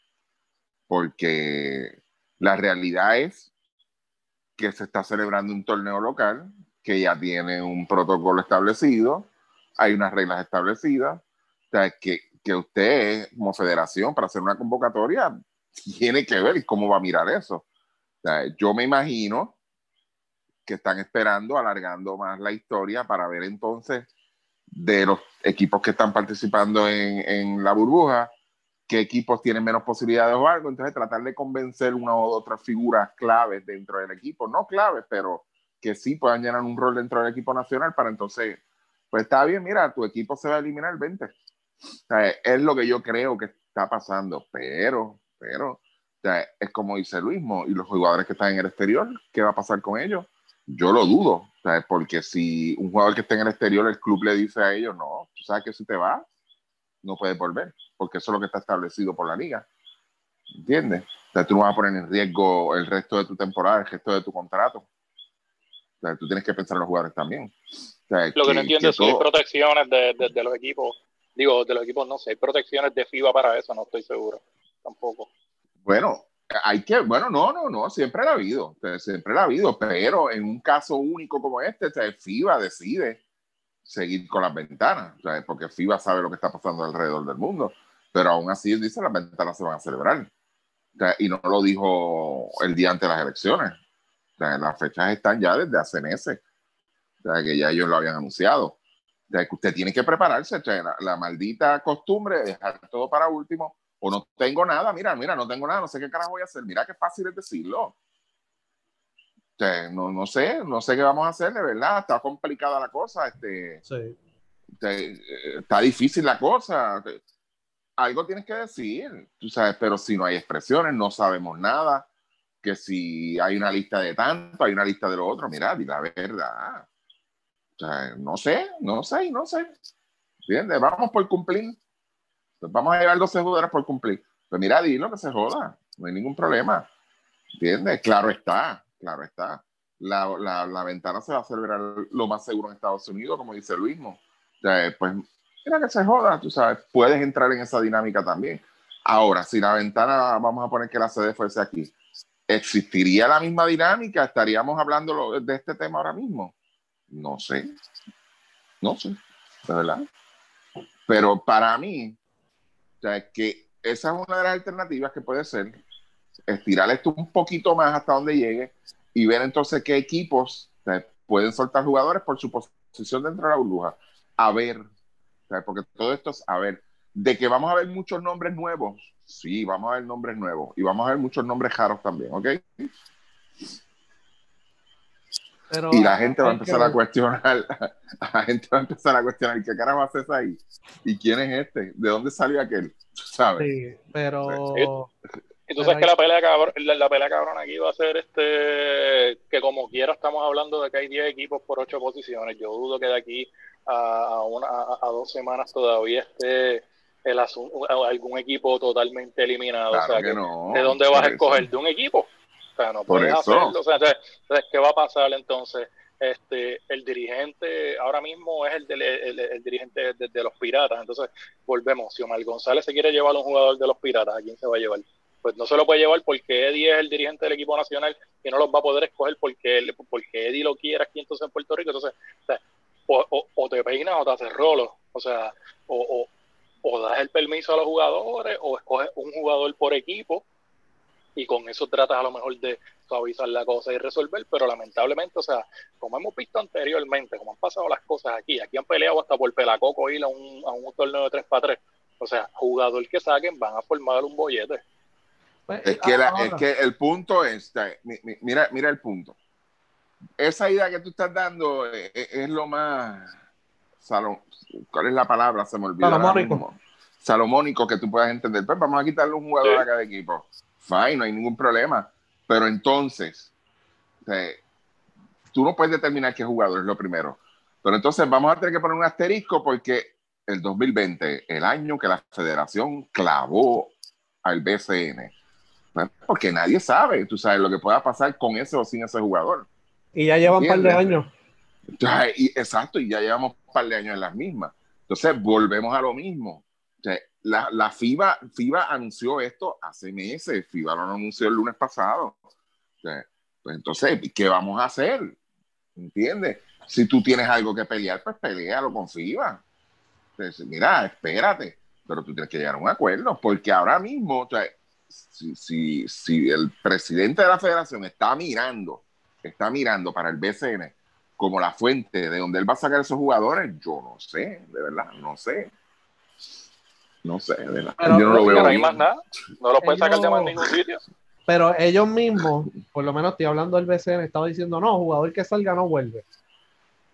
porque la realidad es que se está celebrando un torneo local que ya tiene un protocolo establecido, hay unas reglas establecidas, que que usted, como federación, para hacer una convocatoria, tiene que ver cómo va a mirar eso. yo me imagino que están esperando, alargando más la historia para ver entonces de los equipos que están participando en, en la burbuja, qué equipos tienen menos posibilidades o algo, entonces tratar de convencer una u otra figuras claves dentro del equipo, no claves, pero que sí puedan llenar un rol dentro del equipo nacional para entonces, pues está bien, mira, tu equipo se va a eliminar 20. O sea, es lo que yo creo que está pasando, pero, pero, o sea, es como dice Luismo, y los jugadores que están en el exterior, ¿qué va a pasar con ellos? Yo lo dudo, o sea, porque si un jugador que está en el exterior, el club le dice a ellos, no, tú sabes que si te vas, no puedes volver, porque eso es lo que está establecido por la liga. ¿Entiendes? O sea, tú no vas a poner en riesgo el resto de tu temporada, el resto de tu contrato. O sea, tú tienes que pensar en los jugadores también. lo que, no entiendo es si hay protecciones de, de, los equipos. Digo, de los equipos no sé, hay protecciones de FIBA para eso, no estoy seguro. Tampoco. Bueno, hay que, bueno, no, no, no, siempre ha habido, siempre ha habido, pero en un caso único como este, FIBA decide seguir con las ventanas, porque FIBA sabe lo que está pasando alrededor del mundo, pero aún así dice las ventanas se van a celebrar. y no lo dijo el día antes de las elecciones. las fechas están ya desde hace meses, que ya ellos lo habían anunciado. que usted tiene que prepararse, la, la, maldita costumbre de dejar todo para último, o no tengo nada, mira, mira, no tengo nada, no sé qué carajo voy a hacer, mira qué fácil es decirlo no, no sé, no sé qué vamos a hacer, de verdad, está complicada la cosa, este, sí. está difícil la cosa, algo tienes que decir, tú sabes, pero si no hay expresiones, no sabemos nada, que si hay una lista de tanto, hay una lista de lo otro, mira, di la verdad. O sea, no sé, no sé, no sé. ¿Entiendes? Vamos por cumplir. Vamos a llevar 12 jugadores por cumplir. Pues mira, dilo que se joda, no hay ningún problema. ¿Entiendes? Claro está, claro está. La, la, la, ventana se va a celebrar lo más seguro en Estados Unidos, como dice Luis. O sea, pues, mira que se joda, tú sabes, puedes entrar en esa dinámica también. Ahora, si la ventana, vamos a poner que la sede fuese aquí, ¿existiría la misma dinámica? ¿Estaríamos hablando de este tema ahora mismo? No sé. No sé, de verdad. Pero para mí, o sea, que esa es una de las alternativas que puede ser estirar esto un poquito más hasta donde llegue y ver entonces qué equipos pueden soltar jugadores por su posición dentro de la burbuja. A ver, porque todo esto es a ver. De que vamos a ver muchos nombres nuevos, sí, vamos a ver nombres nuevos y vamos a ver muchos nombres raros también, ¿ok? Y la gente va a empezar a cuestionar, *laughs* la gente va a empezar a cuestionar qué carajo haces ahí y quién es este, de dónde salió aquel, ¿sabes? Sí, pero y tú sabes que la pelea, cabrón, la, pelea cabrón aquí va a ser este que como quiera estamos hablando de que hay 10 equipos por 8 posiciones. Yo dudo que de aquí a, una, a, dos semanas todavía esté el algún equipo totalmente eliminado. o sea, que ¿de dónde vas a escoger? ¿De un equipo? Sea, no puedes hacerlo. O sea, entonces, ¿qué va a pasar entonces? Este, el dirigente ahora mismo es el, el, dirigente de, de, los piratas. Entonces, volvemos. Si Omar González se quiere llevar a un jugador de los piratas, ¿a quién se va a llevar? pues no se lo puede llevar porque Eddie es el dirigente del equipo nacional y no los va a poder escoger porque, porque Eddie lo quiere aquí entonces en Puerto Rico. Entonces, o, o, te peinas o te haces rolo. O sea, o, o, das el permiso a los jugadores o escoges un jugador por equipo y con eso tratas a lo mejor de suavizar la cosa y resolver, pero lamentablemente, o sea, como hemos visto anteriormente, como han pasado las cosas aquí, aquí han peleado hasta por pelacoco ir a un, a un torneo de 3 para 3. O sea, jugador que saquen van a formar un bollete. Pues, es, que es que el punto es, mira, mira el punto. Esa idea que tú estás dando es, lo más, ¿cuál es la palabra? Se me olvidó. Salomónico. Salomónico que tú puedas entender. Pues vamos a quitarle un jugador a cada equipo. Fine, no hay ningún problema. Pero entonces, tú no puedes determinar qué jugador es lo primero. Pero entonces vamos a tener que poner un asterisco porque el 2020, el año que la federación clavó al BCN, porque nadie sabe, tú sabes, lo que pueda pasar con ese o sin ese jugador. Y ya llevan un par de años. y, exacto, y ya llevamos un par de años en las mismas. Entonces, volvemos a lo mismo. La, la FIBA, FIBA anunció esto hace meses, FIBA lo anunció el lunes pasado. pues entonces, ¿qué vamos a hacer? ¿Entiendes? Si tú tienes algo que pelear, pues pelealo con FIBA. Entonces, mira, espérate. pero tú tienes que llegar a un acuerdo, porque ahora mismo, si, si, si el presidente de la federación está mirando, está mirando para el BCN como la fuente de donde él va a sacar esos jugadores, yo no sé, de verdad, no sé. No sé, de verdad. yo no lo veo. No hay más nada, no lo pueden sacar de más ningún sitio. Pero ellos mismos, por lo menos estoy hablando del BCN, estaba diciendo, no, jugador que salga no vuelve.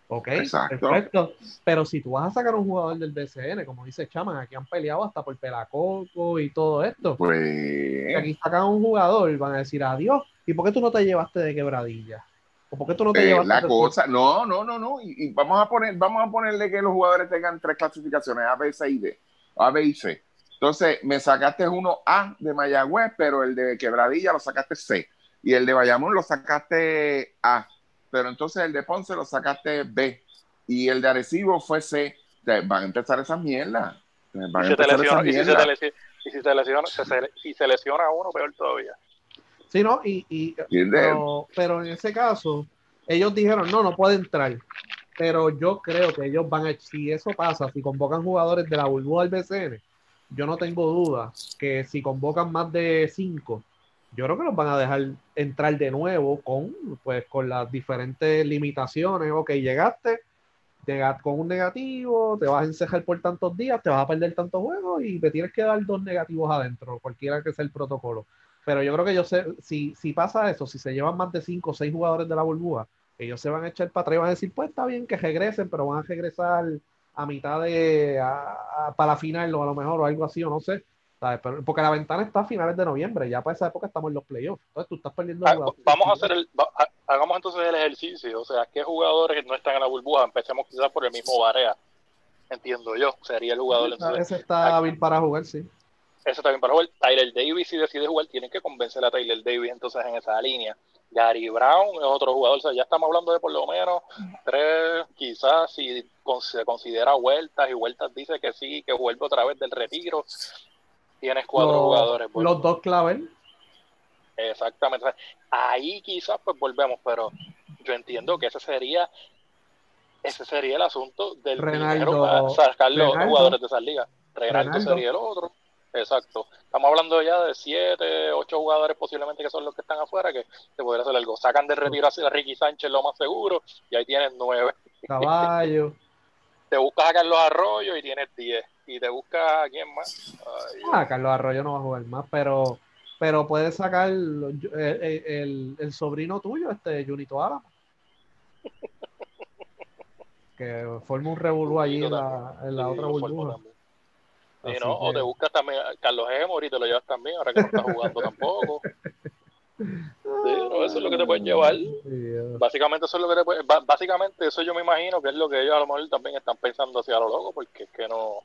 Ok, perfecto. Pero si tú vas a sacar un jugador del BCN, como dice Chaman, aquí han peleado hasta por Pelacoco y todo esto. Pues. aquí sacan un jugador, van a decir adiós. ¿Y por qué tú no te llevaste de quebradilla? ¿O por qué tú no te eh, llevaste La cosa, no, no, no, no. Y, vamos a poner, vamos a ponerle que los jugadores tengan tres clasificaciones, A, B, C y D. A, B y C. Entonces, me sacaste uno A de Mayagüez, pero el de Quebradilla lo sacaste C. Y el de Bayamón lo sacaste A pero entonces el de Ponce lo sacaste B y el de Arecibo fue C. Van a empezar esas mierdas. Van a empezar esas mierdas. Y si se lesiona, si se lesiona uno, peor todavía. Sí, ¿no? Y, y pero, pero, en ese caso, ellos dijeron, no, no puede entrar. Pero yo creo que ellos van a, si eso pasa, si convocan jugadores de la burbuja del BCN, yo no tengo duda que si convocan más de cinco, yo creo que los van a dejar entrar de nuevo con, pues, con las diferentes limitaciones. Ok, llegaste, llegaste con un negativo, te vas a encejar por tantos días, te vas a perder tantos juegos y te tienes que dar dos negativos adentro, cualquiera que sea el protocolo. Pero yo creo que yo sé, si, si pasa eso, si se llevan más de cinco o seis jugadores de la burbuja, ellos se van a echar para atrás y van a decir, pues está bien que regresen, pero van a regresar a mitad de, para la final o a lo mejor o algo así, o no sé porque la ventana está a finales de noviembre, ya para esa época estamos en los playoffs. Entonces tú estás perdiendo. Ah, vamos a hacer el, hagamos entonces el ejercicio. O sea, ¿qué jugadores no están en la burbuja? Empecemos quizás por el mismo Barea. Entiendo yo, sería el jugador. ese está hábil para jugar, sí. Está bien para jugar. Tyler Davis, si decide jugar, tienen que convencer a Tyler Davis entonces en esa línea. Gary Brown es otro jugador. O sea, ya estamos hablando de por lo menos tres, quizás si se considera vueltas y vueltas dice que sí, que vuelve otra vez del retiro tienes cuatro jugadores. Los dos claves. Exactamente. Ahí quizás pues volvemos, pero yo entiendo que ese sería ese sería el asunto del Renaldo, para sacar los jugadores de esa liga. Renaldo, sería el otro. Exacto. Estamos hablando ya de siete, ocho jugadores posiblemente que son los que están afuera, que te podría hacer algo. Sacan de retiro a Ricky Sánchez lo más seguro, y ahí tienes nueve. Caballo. *laughs* te buscas a Carlos Arroyo y tienes diez y te busca a quién más. ah, Carlos Arroyo no va a jugar más, pero pero puedes sacar el, el, sobrino tuyo, este Junito Álamo. *laughs* que forma un revolú allí en la, en la otra burbuja. No, O te buscas también Carlos Emory, te lo llevas también, ahora que no está jugando tampoco. *laughs* eso es lo que te pueden llevar. Básicamente eso es lo que te puede, básicamente eso yo me imagino que es lo que ellos a lo mejor también están pensando hacia lo loco, porque es que no,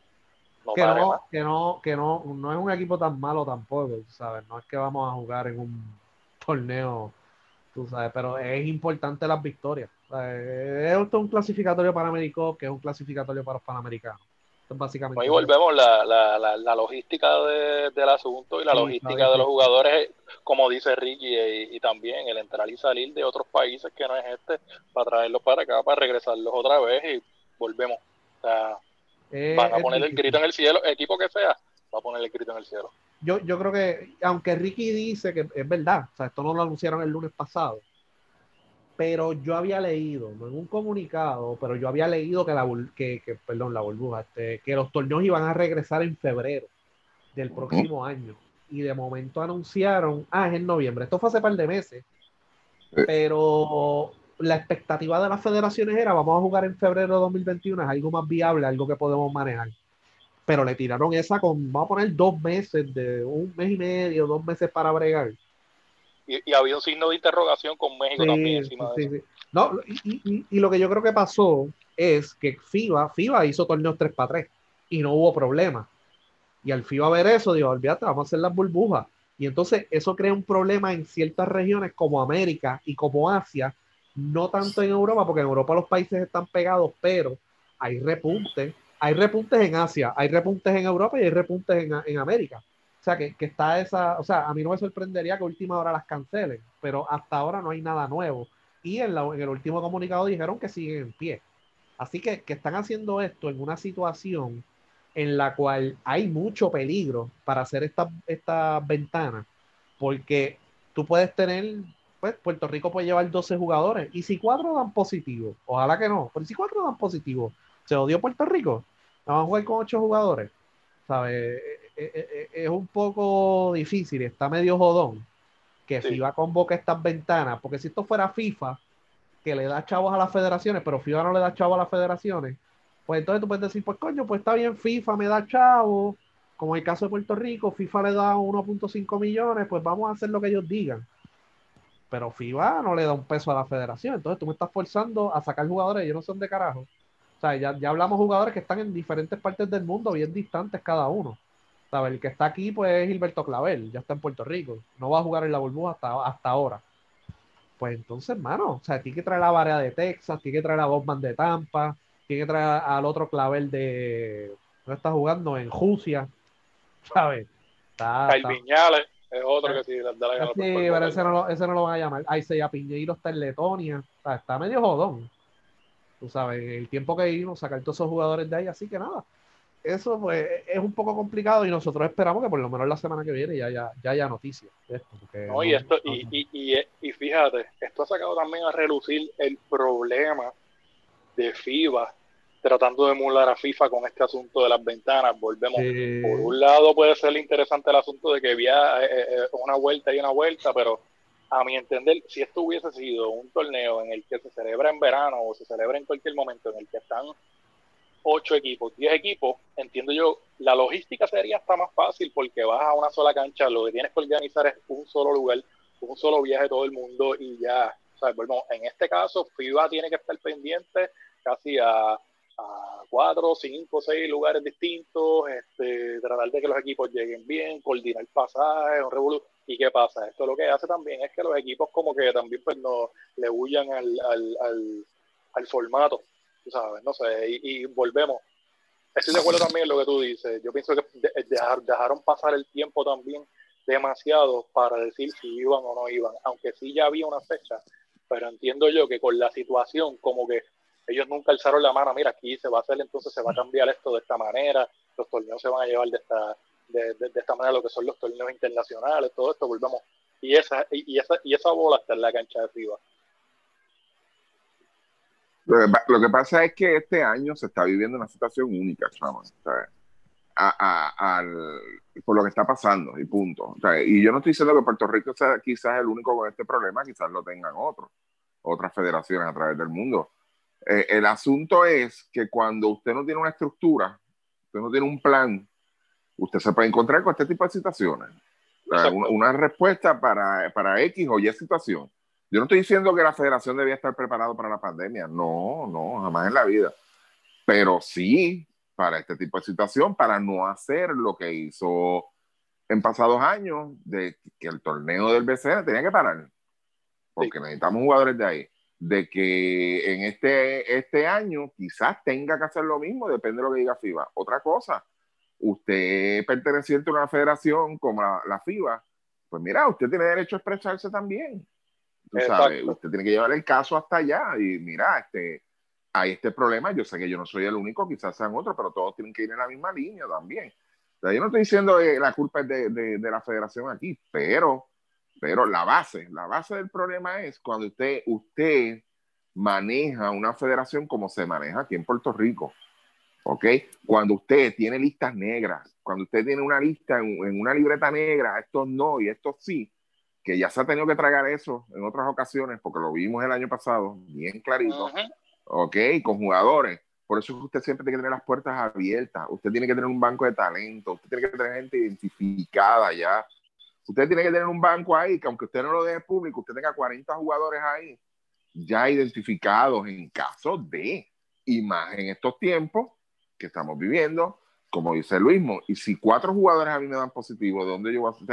que, no, que, no, que no, no es un equipo tan malo tampoco, ¿sabes? No es que vamos a jugar en un *laughs* torneo, tú sabes, pero es importante las victorias. Es un clasificatorio para América que es un clasificatorio para los Panamericanos. Básicamente Ahí volvemos la, la, la, logística del asunto y la logística de los jugadores, como dice Ricky, y, también el entrar y salir de otros países que no es este, para traerlos para acá, para regresarlos otra vez y volvemos. O sea, eh, Van a poner el grito en el cielo, equipo que sea, va a poner el grito en el cielo. Yo, yo creo que, aunque Ricky dice que es verdad, o sea, esto no lo anunciaron el lunes pasado, pero yo había leído, no en un comunicado, pero yo había leído que la, que, que perdón, la burbuja, este, que los torneos iban a regresar en febrero del próximo año. Y de momento anunciaron, ah, es en noviembre. Esto fue hace par de meses. Pero la expectativa de las federaciones era vamos a jugar en febrero de 2021, es algo más viable, algo que podemos manejar. Pero le tiraron esa con, vamos a poner dos meses, de un mes y medio, dos meses para bregar. Y, había un signo de interrogación con México también encima de eso. No, y, y, lo que yo creo que pasó es que FIBA, FIBA hizo torneos 3 para 3 y no hubo problema. Y al FIBA ver eso, digo, olvídate, vamos a hacer las burbujas. Y entonces eso crea un problema en ciertas regiones como América y como Asia, no tanto en Europa, porque en Europa los países están pegados, pero hay repuntes, hay repuntes en Asia, hay repuntes en Europa y hay repuntes en, América. O sea, que, está esa, o sea, a mí no me sorprendería que última hora las cancelen, pero hasta ahora no hay nada nuevo. Y en, en el último comunicado dijeron que siguen en pie. Así que, que están haciendo esto en una situación en la cual hay mucho peligro para hacer estas esta ventanas, porque tú puedes tener, pues Puerto Rico puede llevar 12 jugadores, y si cuatro dan positivo, ojalá que no, pero si cuatro dan positivo, se odió Puerto Rico, vamos a jugar con ocho jugadores, ¿sabes? Eh, eh, eh, es un poco difícil, está medio jodón que FIBA convoque estas ventanas, porque si esto fuera FIFA, que le da chavos a las federaciones, pero FIBA no le da chavos a las federaciones, pues entonces tú puedes decir, pues coño, pues está bien, FIFA me da chavos, como el caso de Puerto Rico, FIFA le da 1.5 millones, pues vamos a hacer lo que ellos digan. Pero FIBA no le da un peso a la federación, entonces tú me estás forzando a sacar jugadores, ellos no son de carajo. O sea, ya, ya hablamos jugadores que están en diferentes partes del mundo, bien distantes cada uno. El que está aquí, pues, es Gilberto Clavel, ya está en Puerto Rico. No va a jugar en la burbuja hasta, hasta ahora. Pues entonces, hermano, o sea, tiene que traer la Varea de Texas, tiene que traer a Bosman de Tampa, tiene que traer al otro Clavel de. No está jugando en Jucia, ¿sabes? Está, Viñales es otro que sí, da la Sí, pero ese no, lo, ese no lo van a llamar. Ahí se Piñeiro está en Letonia. O sea, está medio jodón. Tú sabes, el tiempo que vino, sacar todos esos jugadores de ahí, así que nada eso pues, es un poco complicado y nosotros esperamos que por lo menos la semana que viene ya, ya, ya haya noticias. no, y, esto, y, y, y, fíjate, esto ha sacado también a relucir el problema de FIBA tratando de emular a FIFA con este asunto de las ventanas. Volvemos. Por un lado puede ser interesante el asunto de que había eh, eh, una vuelta y una vuelta, pero a mi entender, si esto hubiese sido un torneo en el que se celebra en verano o se celebra en cualquier momento en el que están ocho equipos, diez equipos, entiendo yo, la logística sería hasta más fácil porque vas a una sola cancha, lo que tienes que organizar es un solo lugar, un solo viaje todo el mundo y ya. O bueno, en este caso, FIBA tiene que estar pendiente casi a, a cuatro, cinco, seis lugares distintos, este, tratar de que los equipos lleguen bien, coordinar pasajes, un revolución. ¿Y qué pasa? Esto lo que hace también es que los equipos como que también pues no le huyan al, al, al, al formato sabes, no sé, y, volvemos. Estoy de acuerdo también en lo que tú dices. Yo pienso que dejaron pasar el tiempo también demasiado para decir si iban o no iban, aunque sí ya había una fecha, pero entiendo yo que con la situación como que ellos nunca alzaron la mano, mira, aquí se va a hacer, entonces se va a cambiar esto de esta manera, los torneos se van a llevar de esta, de, esta manera, lo que son los torneos internacionales, todo esto, volvemos. Y esa, y, esa, y esa bola está en la cancha de FIBA. Lo que, pasa es que este año se está viviendo una situación única, chamo, por lo que está pasando y punto. y yo no estoy diciendo que Puerto Rico sea quizás el único con este problema, quizás lo tengan otros, otras federaciones a través del mundo. Eh, el asunto es que cuando usted no tiene una estructura, usted no tiene un plan, usted se puede encontrar con este tipo de situaciones. una, respuesta para, para X o Y situación yo no estoy diciendo que la federación debía estar preparada para la pandemia, no, no, jamás en la vida. Pero sí para este tipo de situación, para no hacer lo que hizo en pasados años, de que el torneo del BCN tenía que parar, porque necesitamos jugadores de ahí. De que en este, este año quizás tenga que hacer lo mismo, depende de lo que diga FIBA. Otra cosa, usted perteneciente a una federación como la, la FIBA, pues mira, usted tiene derecho a expresarse también usted tiene que llevar el caso hasta allá y mira, este, hay este problema, yo sé que yo no soy el único, quizás sean otros, pero todos tienen que ir en la misma línea también. yo no estoy diciendo que la culpa es de, la federación aquí, pero, pero la base, la base del problema es cuando usted, usted maneja una federación como se maneja aquí en Puerto Rico. ¿Ok? Cuando usted tiene listas negras, cuando usted tiene una lista en, en una libreta negra, estos no y estos sí, que ya se ha tenido que tragar eso en otras ocasiones, porque lo vimos el año pasado, bien clarito, ok, con jugadores. Por eso usted siempre tiene que tener las puertas abiertas, usted tiene que tener un banco de talento, usted tiene que tener gente identificada ya. Usted tiene que tener un banco ahí, que aunque usted no lo deje público, usted tenga 40 jugadores ahí ya identificados en caso de, y más en estos tiempos que estamos viviendo, como dice Luismo, y si cuatro jugadores a mí me dan positivo, ¿de dónde yo voy a... O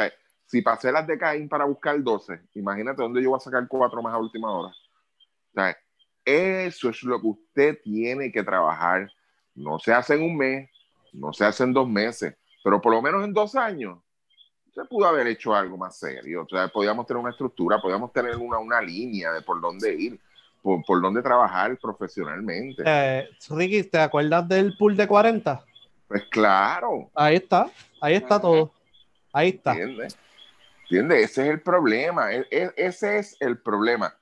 si pasé las de Caín para buscar 12, imagínate dónde yo voy a sacar cuatro más a última hora. O sea, eso es lo que usted tiene que trabajar. No se hace en un mes, no se hace en dos meses, pero por lo menos en dos años se pudo haber hecho algo más serio. O sea, podíamos tener una estructura, podíamos tener una, una línea de por dónde ir, por, por dónde trabajar profesionalmente. Eh, Ricky, ¿te acuerdas del pool de 40? Pues claro. Ahí está, ahí está todo. Ahí está. ¿Entiendes? ¿Entiende? Ese es el problema. E, e, ese es el problema.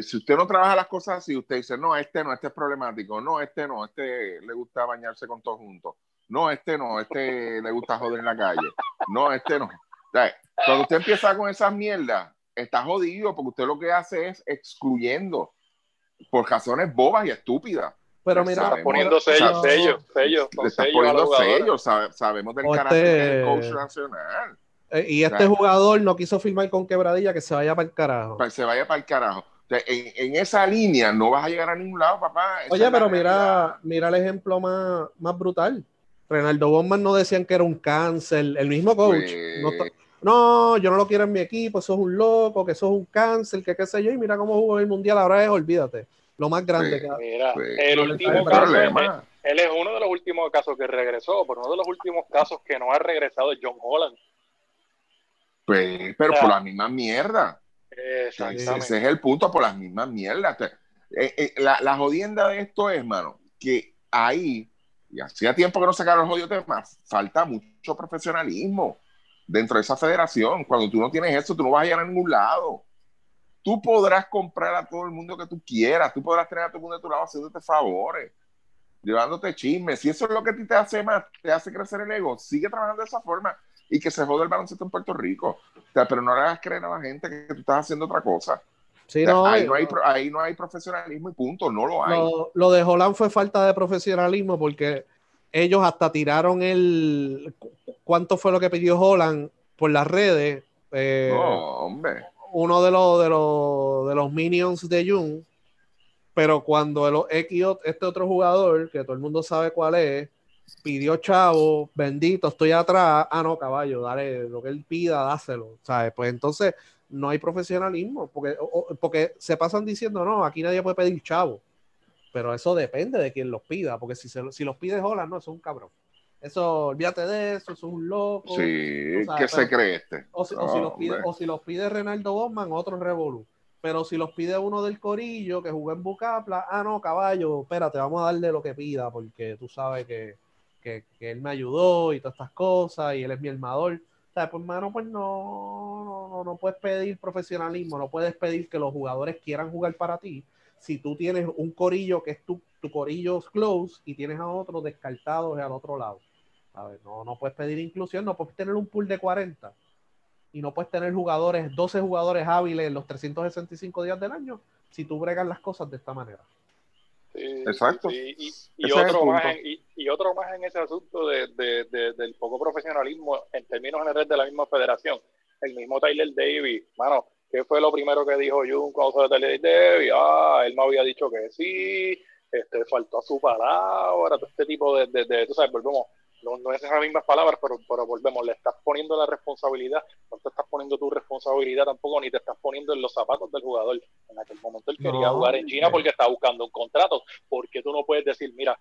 Si usted no trabaja las cosas así, usted dice, no, este no, este es problemático. No, este no, este le gusta bañarse con todos juntos. No, este no, este le gusta joder en la calle. No, este no. Cuando usted empieza con esas mierdas, está jodido porque usted lo que hace es excluyendo por razones bobas y estúpidas. Pero mira, está poniendo sellos, sellos, sellos. Le está poniendo sellos, sabemos del carácter del coach nacional. Eh, y este jugador no quiso firmar con quebradilla que se vaya para el carajo. se vaya para el carajo. en, esa línea no vas a llegar a ningún lado, papá. Oye, pero mira, mira el ejemplo más, más brutal. Renaldo Bowman no decían que era un cáncer, el mismo coach. Pues, no, yo no lo quiero en mi equipo, eso es un loco, que eso es un cáncer, que qué sé yo, y mira cómo jugó el mundial, ahora es, olvídate, lo más grande que Mira, el último caso, él, es uno de los últimos casos que regresó, pero uno de los últimos casos que no ha regresado es John Holland. Pues, pero por la misma mierda. Ese es el punto, por las mismas mierdas. Eh, eh, la, la jodienda de esto es, mano, que ahí, y hacía tiempo que no sacaron el jodido tema, falta mucho profesionalismo dentro de esa federación. Cuando tú no tienes eso, tú no vas a llegar a ningún lado. Tú podrás comprar a todo el mundo que tú quieras, tú podrás tener a todo el mundo de tu lado haciéndote favores, llevándote chismes. Si eso es lo que a ti te hace más, te hace crecer el ego, sigue trabajando de esa forma y que se jode el baloncesto en Puerto Rico. pero no le hagas creer a la gente que tú estás haciendo otra cosa. Sí, no, ahí, no hay, ahí no hay profesionalismo y punto, no lo hay. Lo, lo de Holland fue falta de profesionalismo porque ellos hasta tiraron el. ¿Cuánto fue lo que pidió Holland por las redes? Eh, hombre. Uno de los, de los, de los minions de Jun. Pero cuando el este otro jugador, que todo el mundo sabe cuál es, pidió chavo, bendito, estoy atrás. Ah, no, caballo, dale lo que él pida, dáselo. ¿Sabes? Pues entonces no hay profesionalismo, porque, porque se pasan diciendo, no, aquí nadie puede pedir chavo pero eso depende de quien los pida, porque si, se, si los pide Holland, no, eso es un cabrón. Eso, olvídate de eso, eso es un loco. Sí, ¿qué se cree este? O si, los pide, o si los pide Renaldo Bosman, otro Revolu. Pero si los pide uno del Corillo que jugó en Bucapla, ah, no, caballo, espérate, vamos a darle lo que pida, porque tú sabes que, que, él me ayudó y todas estas cosas, y él es mi armador. O pues, mano, pues no, no, no puedes pedir profesionalismo, no puedes pedir que los jugadores quieran jugar para ti, si tú tienes un corillo que es tu, tu corillo close y tienes a otros descartados al otro lado. No, no puedes pedir inclusión, no puedes tener un pool de 40 y no puedes tener jugadores, 12 jugadores hábiles en los 365 días del año si tú bregas las cosas de esta manera. Exacto. y, otro más en, y, otro más en ese asunto de, del poco profesionalismo en términos generales de la misma federación. El mismo Tyler Davis, mano, ¿Qué fue lo primero que dijo Jun cuando se le Debbie? Ah, él me había dicho que sí, este, faltó a su palabra, todo este tipo de, de, tú sabes, volvemos, no, no es esas mismas palabras, pero, pero volvemos, le estás poniendo la responsabilidad, no te estás poniendo tu responsabilidad tampoco, ni te estás poniendo en los zapatos del jugador. En aquel momento él quería jugar en China porque está buscando un contrato, porque tú no puedes decir, mira,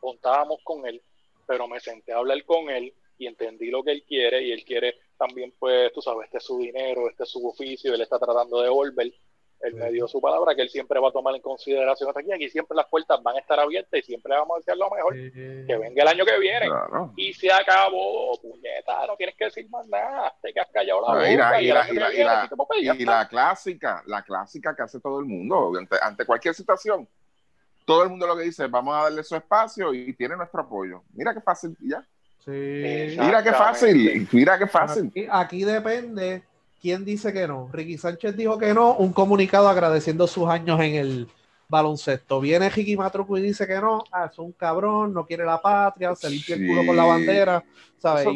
contábamos con él, pero me senté a hablar con él y entendí lo que él quiere y él quiere también, pues, tú sabes, este es su dinero, este es su oficio, él está tratando de devolver. Él me dio su palabra que él siempre va a tomar en consideración hasta aquí. Aquí siempre las puertas van a estar abiertas y siempre vamos a decir lo mejor. Que venga el año que viene. Y se acabó, puñeta, no tienes que decir más nada. Te quedas callado la boca. Y, la, y la clásica, la clásica que hace todo el mundo ante, ante cualquier situación. Todo el mundo lo que dice, vamos a darle su espacio y tiene nuestro apoyo. Mira qué fácil, ya. Mira qué fácil, mira qué fácil. Aquí, depende quién dice que no. Ricky Sánchez dijo que no, un comunicado agradeciendo sus años en el baloncesto. Viene Ricky Matruco y dice que no, ah, es un cabrón, no quiere la patria, se limpia el culo con la bandera, ¿sabes?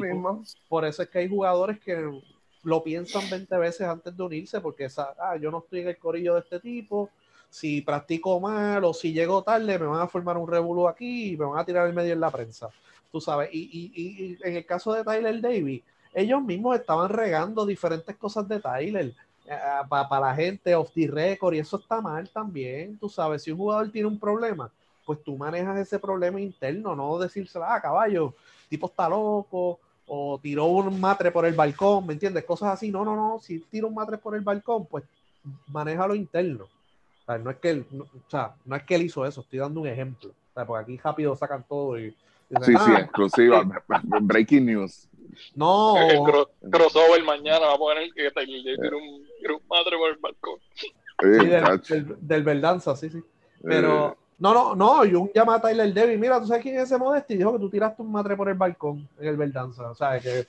Por, eso es que hay jugadores que lo piensan 20 veces antes de unirse, porque ah, yo no estoy en el corillo de este tipo, si practico mal o si llego tarde, me van a formar un revuelo aquí y me van a tirar el medio en la prensa tú sabes. Y, y, y en el caso de Tyler Davis, ellos mismos estaban regando diferentes cosas de Tyler eh, para la gente off the record y eso está mal también, tú sabes. Si un jugador tiene un problema, pues tú manejas ese problema interno, no decírselo, ah, caballo, tipo está loco o tiró un matre por el balcón, ¿me entiendes? Cosas así. No, no, no. Si tira un matre por el balcón, pues maneja lo interno. No es que él, o sea, no es que él hizo eso, estoy dando un ejemplo. Porque aquí rápido sacan todo y Sí, sí, exclusiva. Breaking news. No. El crossover mañana va a poner que tiene un, un madre por el balcón. Sí, del, Verdanza, sí, sí. Pero, eh. no, no, no, un llama a Tyler Debbie. Mira, ¿tú sabes quién es ese Modesti? Dijo que tú tiraste un madre por el balcón en el Verdanza. O sea, que,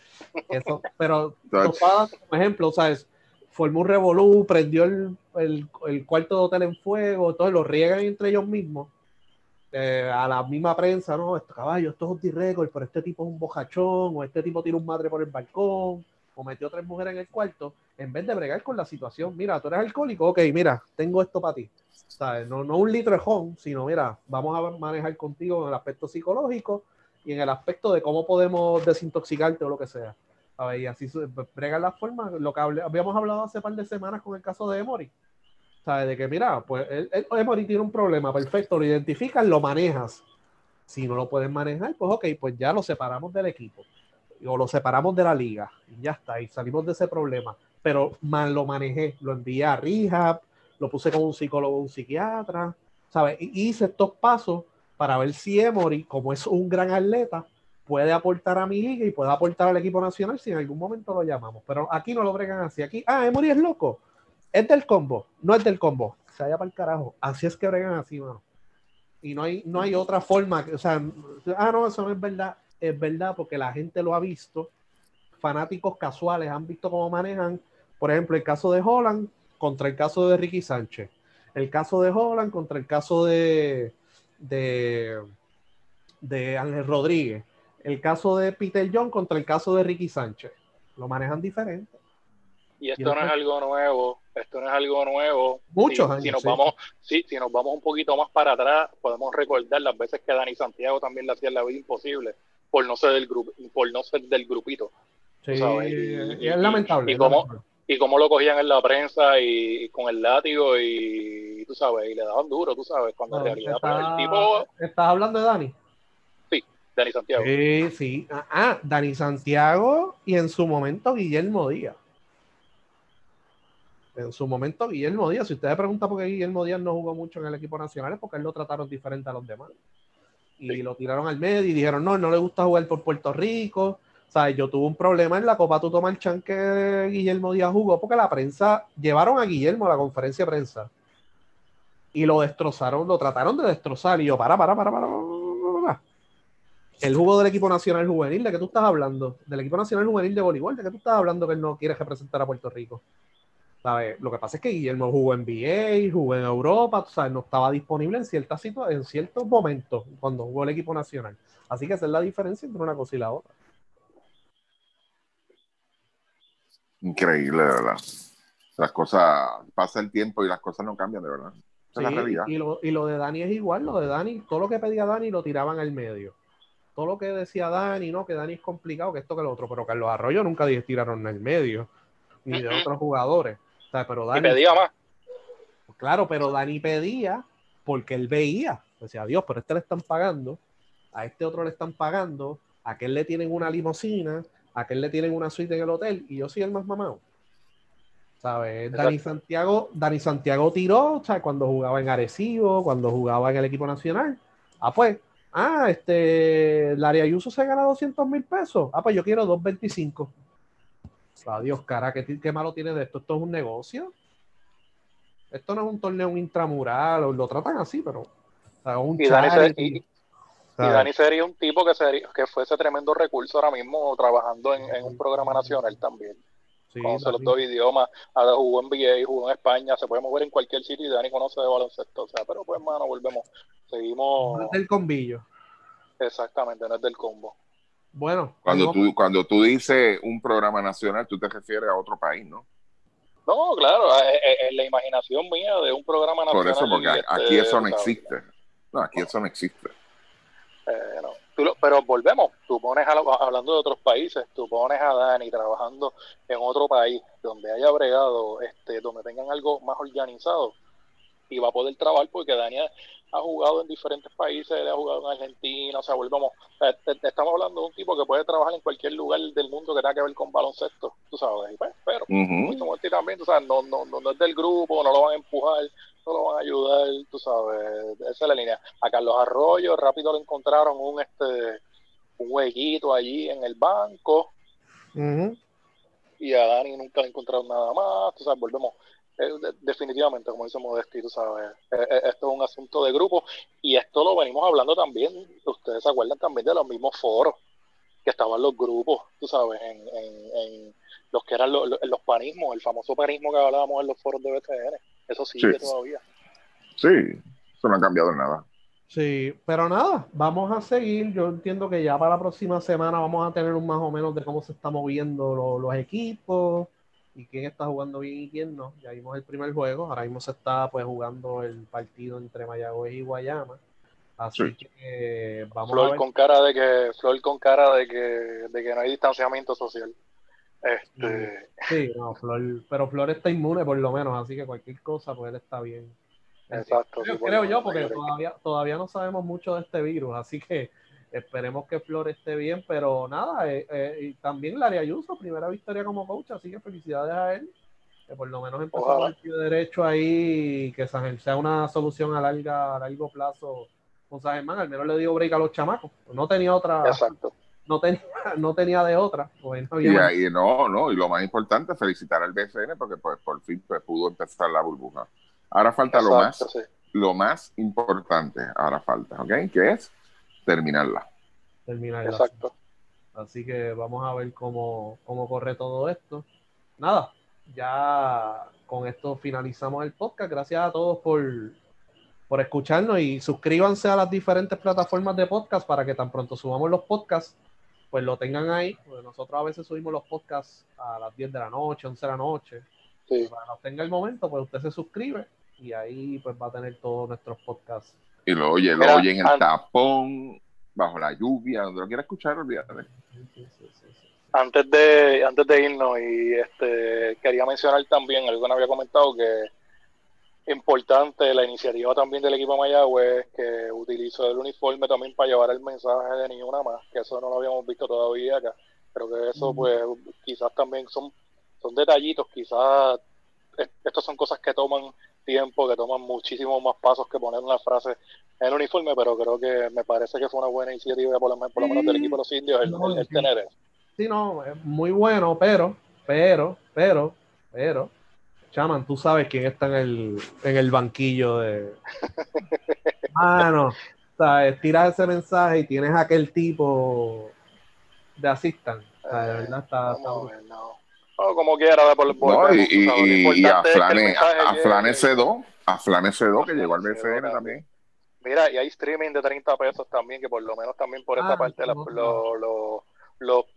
eso, pero, como ejemplo, ¿sabes? Formó un revolú, prendió el, el, el, cuarto de hotel en fuego, todo, lo riegan entre ellos mismos. Eh, a la misma prensa, no, esto caballo, esto es un t pero este tipo es un bojachón, o este tipo tiene un madre por el balcón, o metió tres mujeres en el cuarto, en vez de bregar con la situación, mira, tú eres alcohólico, ok, mira, tengo esto para ti. No, no un litro de sino mira, vamos a manejar contigo en el aspecto psicológico y en el aspecto de cómo podemos desintoxicarte o lo que sea. Ver, y así bregar la forma, lo que habíamos hablado hace par de semanas con el caso de Emory. ¿Sabes? De que, mira, pues Emory tiene un problema, perfecto, lo identificas, lo manejas. Si no lo puedes manejar, pues ok, pues ya lo separamos del equipo o lo separamos de la liga y ya está, y salimos de ese problema. Pero mal lo manejé, lo envié a rehab, lo puse con un psicólogo, un psiquiatra, ¿sabes? Y hice estos pasos para ver si Emory, como es un gran atleta, puede aportar a mi liga y puede aportar al equipo nacional si en algún momento lo llamamos. Pero aquí no lo bregan así. Aquí, ah, Emory es loco. Es del combo, no es del combo. Se vaya para el carajo. Así es que bregan así, mano. Y no hay, no hay otra forma. O sea, ah, no, eso no es verdad es verdad porque la gente lo ha visto, fanáticos casuales han visto cómo manejan, por ejemplo, el caso de Holland contra el caso de Ricky Sánchez, el caso de Holland contra el caso de, de, de Ángel Rodríguez, el caso de Peter John contra el caso de Ricky Sánchez. Lo manejan diferente. Y esto no es algo nuevo, esto no es algo nuevo. Muchos si, años. Si nos, vamos, sí, si nos vamos un poquito más para atrás, podemos recordar las veces que Dani Santiago también le hacía la vida imposible por no ser del grupo, por no ser del grupito. Sí, y, es lamentable. Y, cómo, y cómo lo cogían en la prensa y, con el látigo y, tú sabes, y le daban duro, tú sabes, cuando en realidad pues, el tipo... ¿Estás hablando de Dani? Sí, Dani Santiago. Sí, sí. Ah, ah, Dani Santiago y en su momento Guillermo Díaz. En su momento Guillermo Díaz, si ustedes preguntan por qué Guillermo Díaz no jugó mucho en el equipo nacional, es porque él lo trataron diferente a los demás y lo tiraron al medio y dijeron, no, no le gusta jugar por Puerto Rico. O sea, yo tuve un problema en la Copa Tuto Marchán que Guillermo Díaz jugó porque la prensa, llevaron a Guillermo a la conferencia de prensa y lo destrozaron, lo trataron de destrozar. Y yo, para, para, para, para, para, El jugo del equipo nacional juvenil, ¿de qué tú estás hablando? Del equipo nacional juvenil de voleibol, ¿de qué tú estás hablando que él no quiere representar a Puerto Rico? Lo que pasa es que Guillermo jugó en NBA, jugó en Europa, o no estaba disponible en ciertas en ciertos momentos cuando jugó el equipo nacional. Así que esa es la diferencia entre una cosa y la otra. Increíble, de verdad. Las cosas, pasa el tiempo y las cosas no cambian, de verdad. Y lo, y lo de Dani es igual, lo de Dani, todo lo que pedía Dani lo tiraban al medio. Todo lo que decía Dani, no, que Dani es complicado, que esto, que lo otro, pero Carlos Arroyo nunca tiraron en el medio, ni de otros jugadores pero Dani, y pedía más. Claro, pero Dani pedía porque él veía. Decía, Dios, pero a este le están pagando, a este otro le están pagando, a aquel le tienen una limosina, a aquel le tienen una suite en el hotel y yo soy el más mamado. ¿Sabes? Dani Santiago, Dani Santiago tiró, cuando jugaba en Arecibo, cuando jugaba en el equipo nacional. Ah, pues, ah, este, Larry Ayuso se gana 200 mil pesos. Ah, pues yo quiero 225. Adiós, cara, ¿qué, qué malo tiene de esto? ¿Esto es un negocio? Esto no es un torneo intramural, o lo tratan así, pero. un y, Dani sería un tipo que, sería, que fuese tremendo recurso ahora mismo trabajando en, un programa nacional también. Sí, conoce los dos idiomas, jugó en NBA, jugó en España, se puede mover en cualquier sitio y Dani conoce de baloncesto. O sea, pero pues, mano, volvemos. Seguimos. No es del combillo. Exactamente, no es del combo. Bueno. Cuando tú, cuando tú dices un programa nacional, tú te refieres a otro país, ¿no? No, claro, es, la imaginación mía de un programa nacional. Por eso, porque aquí eso no existe. No, aquí eso no existe. Eh, pero volvemos, tú pones, hablando de otros países, tú pones a Dani trabajando en otro país donde haya bregado, este, donde tengan algo más organizado y va a poder trabajar porque Dani ha jugado en diferentes países, ha jugado en Argentina, o sea, volvamos, estamos hablando de un tipo que puede trabajar en cualquier lugar del mundo que tenga que ver con baloncesto, tú sabes, pues, pero también, tú sabes, no, no, no, es del grupo, no lo van a empujar, no lo van a ayudar, tú sabes, esa es la línea. A Carlos Arroyo rápido lo encontraron un este un huequito allí en el banco. Y a Dani nunca le encontraron nada más. Tú sabes, volvemos. Eh, definitivamente, como dice Modesti, tú sabes, eh, eh, esto es un asunto de grupo y esto lo venimos hablando también, ustedes se acuerdan también de los mismos foros que estaban los grupos, tú sabes, en, en, los que eran los, los, panismos, el famoso panismo que hablábamos en los foros de BTN, eso sigue todavía. Sí, eso no ha cambiado nada. Sí, pero nada, vamos a seguir. Yo entiendo que ya para la próxima semana vamos a tener un más o menos de cómo se están moviendo los equipos y quién está jugando bien y quién no. Ya vimos el primer juego, ahora mismo se está pues jugando el partido entre Mayagüez y Guayama. Así que vamos Flor a ver. con cara de que Flor con cara de que, de que no hay distanciamiento social. Este... Sí, no, Flor, pero Flor está inmune por lo menos, así que cualquier cosa pues él está bien. Exacto. Creo, yo, porque todavía, todavía no sabemos mucho de este virus, así que esperemos que Flor esté bien, pero nada, eh, eh, y también Larry Ayuso, primera victoria como coach, así que felicidades a él, que por lo menos empezó el pie derecho ahí, que sea una solución a, larga, a largo plazo con San Germán, al menos le dio break a los chamacos, no tenía otra. Exacto. No tenía, *laughs* no tenía de otra. Pues y, y, no, no, y lo más importante, felicitar al BCN porque pues, por fin pues, pudo empezar la burbuja. Ahora falta lo más, lo más importante, ahora falta, ¿ok? Que es terminarla. Terminarla. Exacto. Así que vamos a ver cómo, cómo corre todo esto. Nada, ya con esto finalizamos el podcast. Gracias a todos por, por escucharnos y suscríbanse a las diferentes plataformas de podcast para que tan pronto subamos los podcasts, pues lo tengan ahí. nosotros a veces subimos los podcasts a las 10 de la noche, 11 de la noche. Sí. Para que tenga el momento, pues usted se suscribe y ahí pues va a tener todos nuestros podcasts. Y lo oye, lo oye en el tapón, bajo la lluvia, donde lo quiera escuchar, olvídate. antes de, antes de irnos, y este quería mencionar también, algo que había comentado que importante la iniciativa también del equipo Mayagüez que utilizó el uniforme también para llevar el mensaje de ni una más, que eso no lo habíamos visto todavía acá. Pero que eso, pues, quizás también son, son detallitos, quizás estas son cosas que toman tiempo, que toman muchísimos más pasos que poner una frase en el uniforme, pero creo que me parece que fue una buena iniciativa, por lo, menos, por lo menos del equipo de los indios, el, tener eso. Sí, no, es muy bueno, pero, pero, pero, pero, Chaman, tú sabes quién está en el, en el banquillo de. *laughs* Mano, ¿sabes? Tiras ese mensaje y tienes aquel tipo de verdad está. no como quiera, por, no, y, y, y, a Flane, a, a Flane C2, a Flane C2 que llegó al BCN también. Mira, y hay streaming de 30 pesos también, que por lo menos también por esta ah, parte las,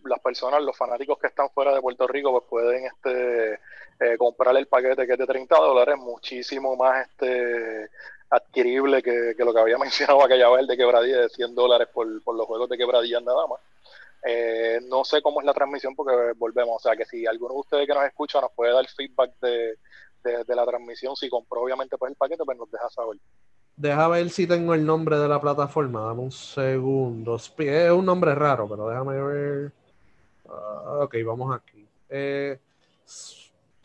las personas, los fanáticos que están fuera de Puerto Rico, pues pueden este eh, comprar el paquete que es de 30 dólares, muchísimo más este adquirible que, que lo que había *laughs* mencionado aquella vez de quebradilla de 100 dólares por, por los juegos de quebradilla nada más. Eh, no sé cómo es la transmisión porque volvemos, o sea que si alguno de ustedes que nos escucha nos puede dar feedback de, la transmisión, si compró obviamente pues el paquete, pues nos deja saber. Deja ver si tengo el nombre de la plataforma, dame un segundo. Es un nombre raro, pero déjame ver. Ah, ok, vamos aquí. Eh,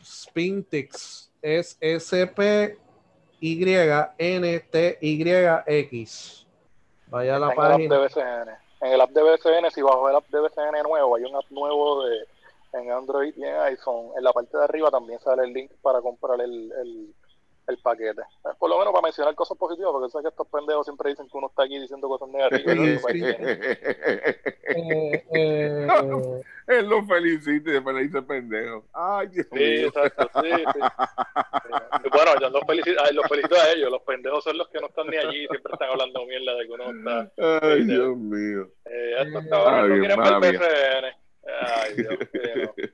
Spintix es S-P-Y-N-T-Y-X. Vaya a la página en el app de BCN, si bajo el app de BCN nuevo, hay un app nuevo de, en Android y en iPhone. En la parte de arriba también sale el link para comprar el, el, el paquete. Por lo menos para mencionar cosas positivas, porque sé que estos pendejos siempre dicen que uno está aquí diciendo cosas negativas. eh, *laughs* eh, Él lo felicita y después le dice pendejo. Ay, Dios sí, exacto, sí, sí. *laughs* bueno, yo los felicito, los felicito a ellos. Los pendejos son los que no están ni allí, siempre están hablando mierda de que uno está. Ay, Dios mío. Eh, cabrones no quieren ver PCN. Ay, Dios mío. *laughs*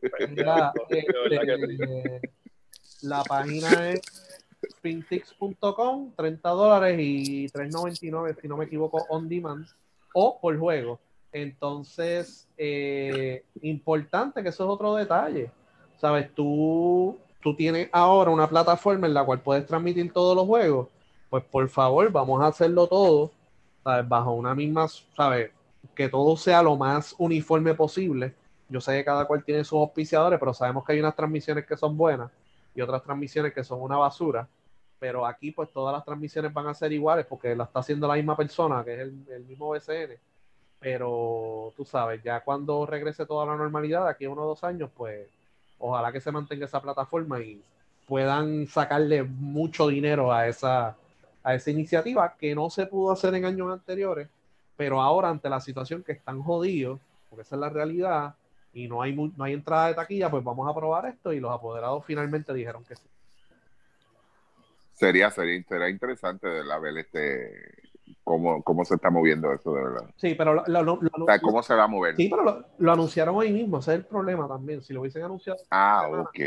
Este, la página es spintix.com, 30 dólares y 3.99 si no me equivoco on demand o por juego. Entonces, eh, importante que eso es otro detalle. Sabes, tú, tú tienes ahora una plataforma en la cual puedes transmitir todos los juegos. Pues por favor, vamos a hacerlo todo, ¿sabes? Bajo una misma, ¿sabes? Que todo sea lo más uniforme posible. Yo sé que cada cual tiene sus auspiciadores, pero sabemos que hay unas transmisiones que son buenas y otras transmisiones que son una basura. Pero aquí, pues todas las transmisiones van a ser iguales porque la está haciendo la misma persona, que es el, el mismo BCN pero tú sabes, ya cuando regrese toda la normalidad, aquí a uno o dos años, pues ojalá que se mantenga esa plataforma y puedan sacarle mucho dinero a esa, a esa iniciativa que no se pudo hacer en años anteriores, pero ahora ante la situación que están jodidos, porque esa es la realidad, y no hay, no hay entrada de taquilla, pues vamos a probar esto y los apoderados finalmente dijeron que sí. Sería, sería, sería interesante de la ver este cómo, cómo se está moviendo eso de verdad. Sí, pero lo, lo, lo, o sea, cómo se va a mover. Sí, pero lo, anunciaron hoy mismo, ese es el problema también. Si lo hubiesen anunciado. Ah, semana, ok,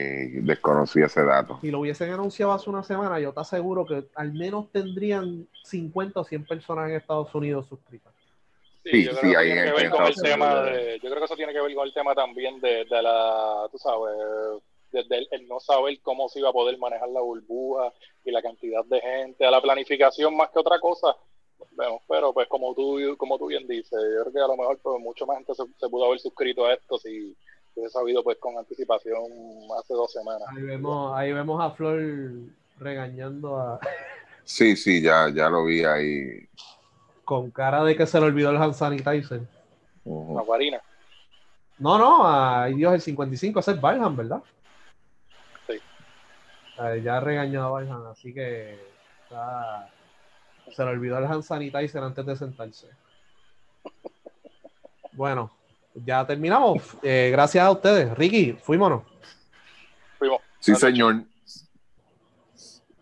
desconocí ese dato. Si lo hubiesen anunciado hace una semana, yo te aseguro que al menos tendrían 50 o 100 personas en Estados Unidos suscritas. Sí, sí, sí, ahí en, el tema de, Yo creo que eso tiene que ver con el tema también de, de la, tú sabes, desde el, el, no saber cómo se iba a poder manejar la burbuja y la cantidad de gente, a la planificación más que otra cosa, vemos, pero pues como tú, como tú bien dices, yo creo que a lo mejor pues, mucho más gente se, se pudo haber suscrito a esto si hubiese sabido pues con anticipación hace dos semanas. Ahí vemos, ahí vemos a Flor regañando a... *laughs* Sí, sí, ya, ya lo vi ahí. Con cara de que se le olvidó el hand sanitizer. Uh -huh. La guarina. No, no, ay Dios, el 55 ese es Barham, ¿verdad? Sí. Ya regañó a Barham, así que está se le olvidó el hand sanitizer antes de sentarse. Bueno, ya terminamos. Eh, gracias a ustedes. Ricky, fuímonos. Fuimos. Sí, señor.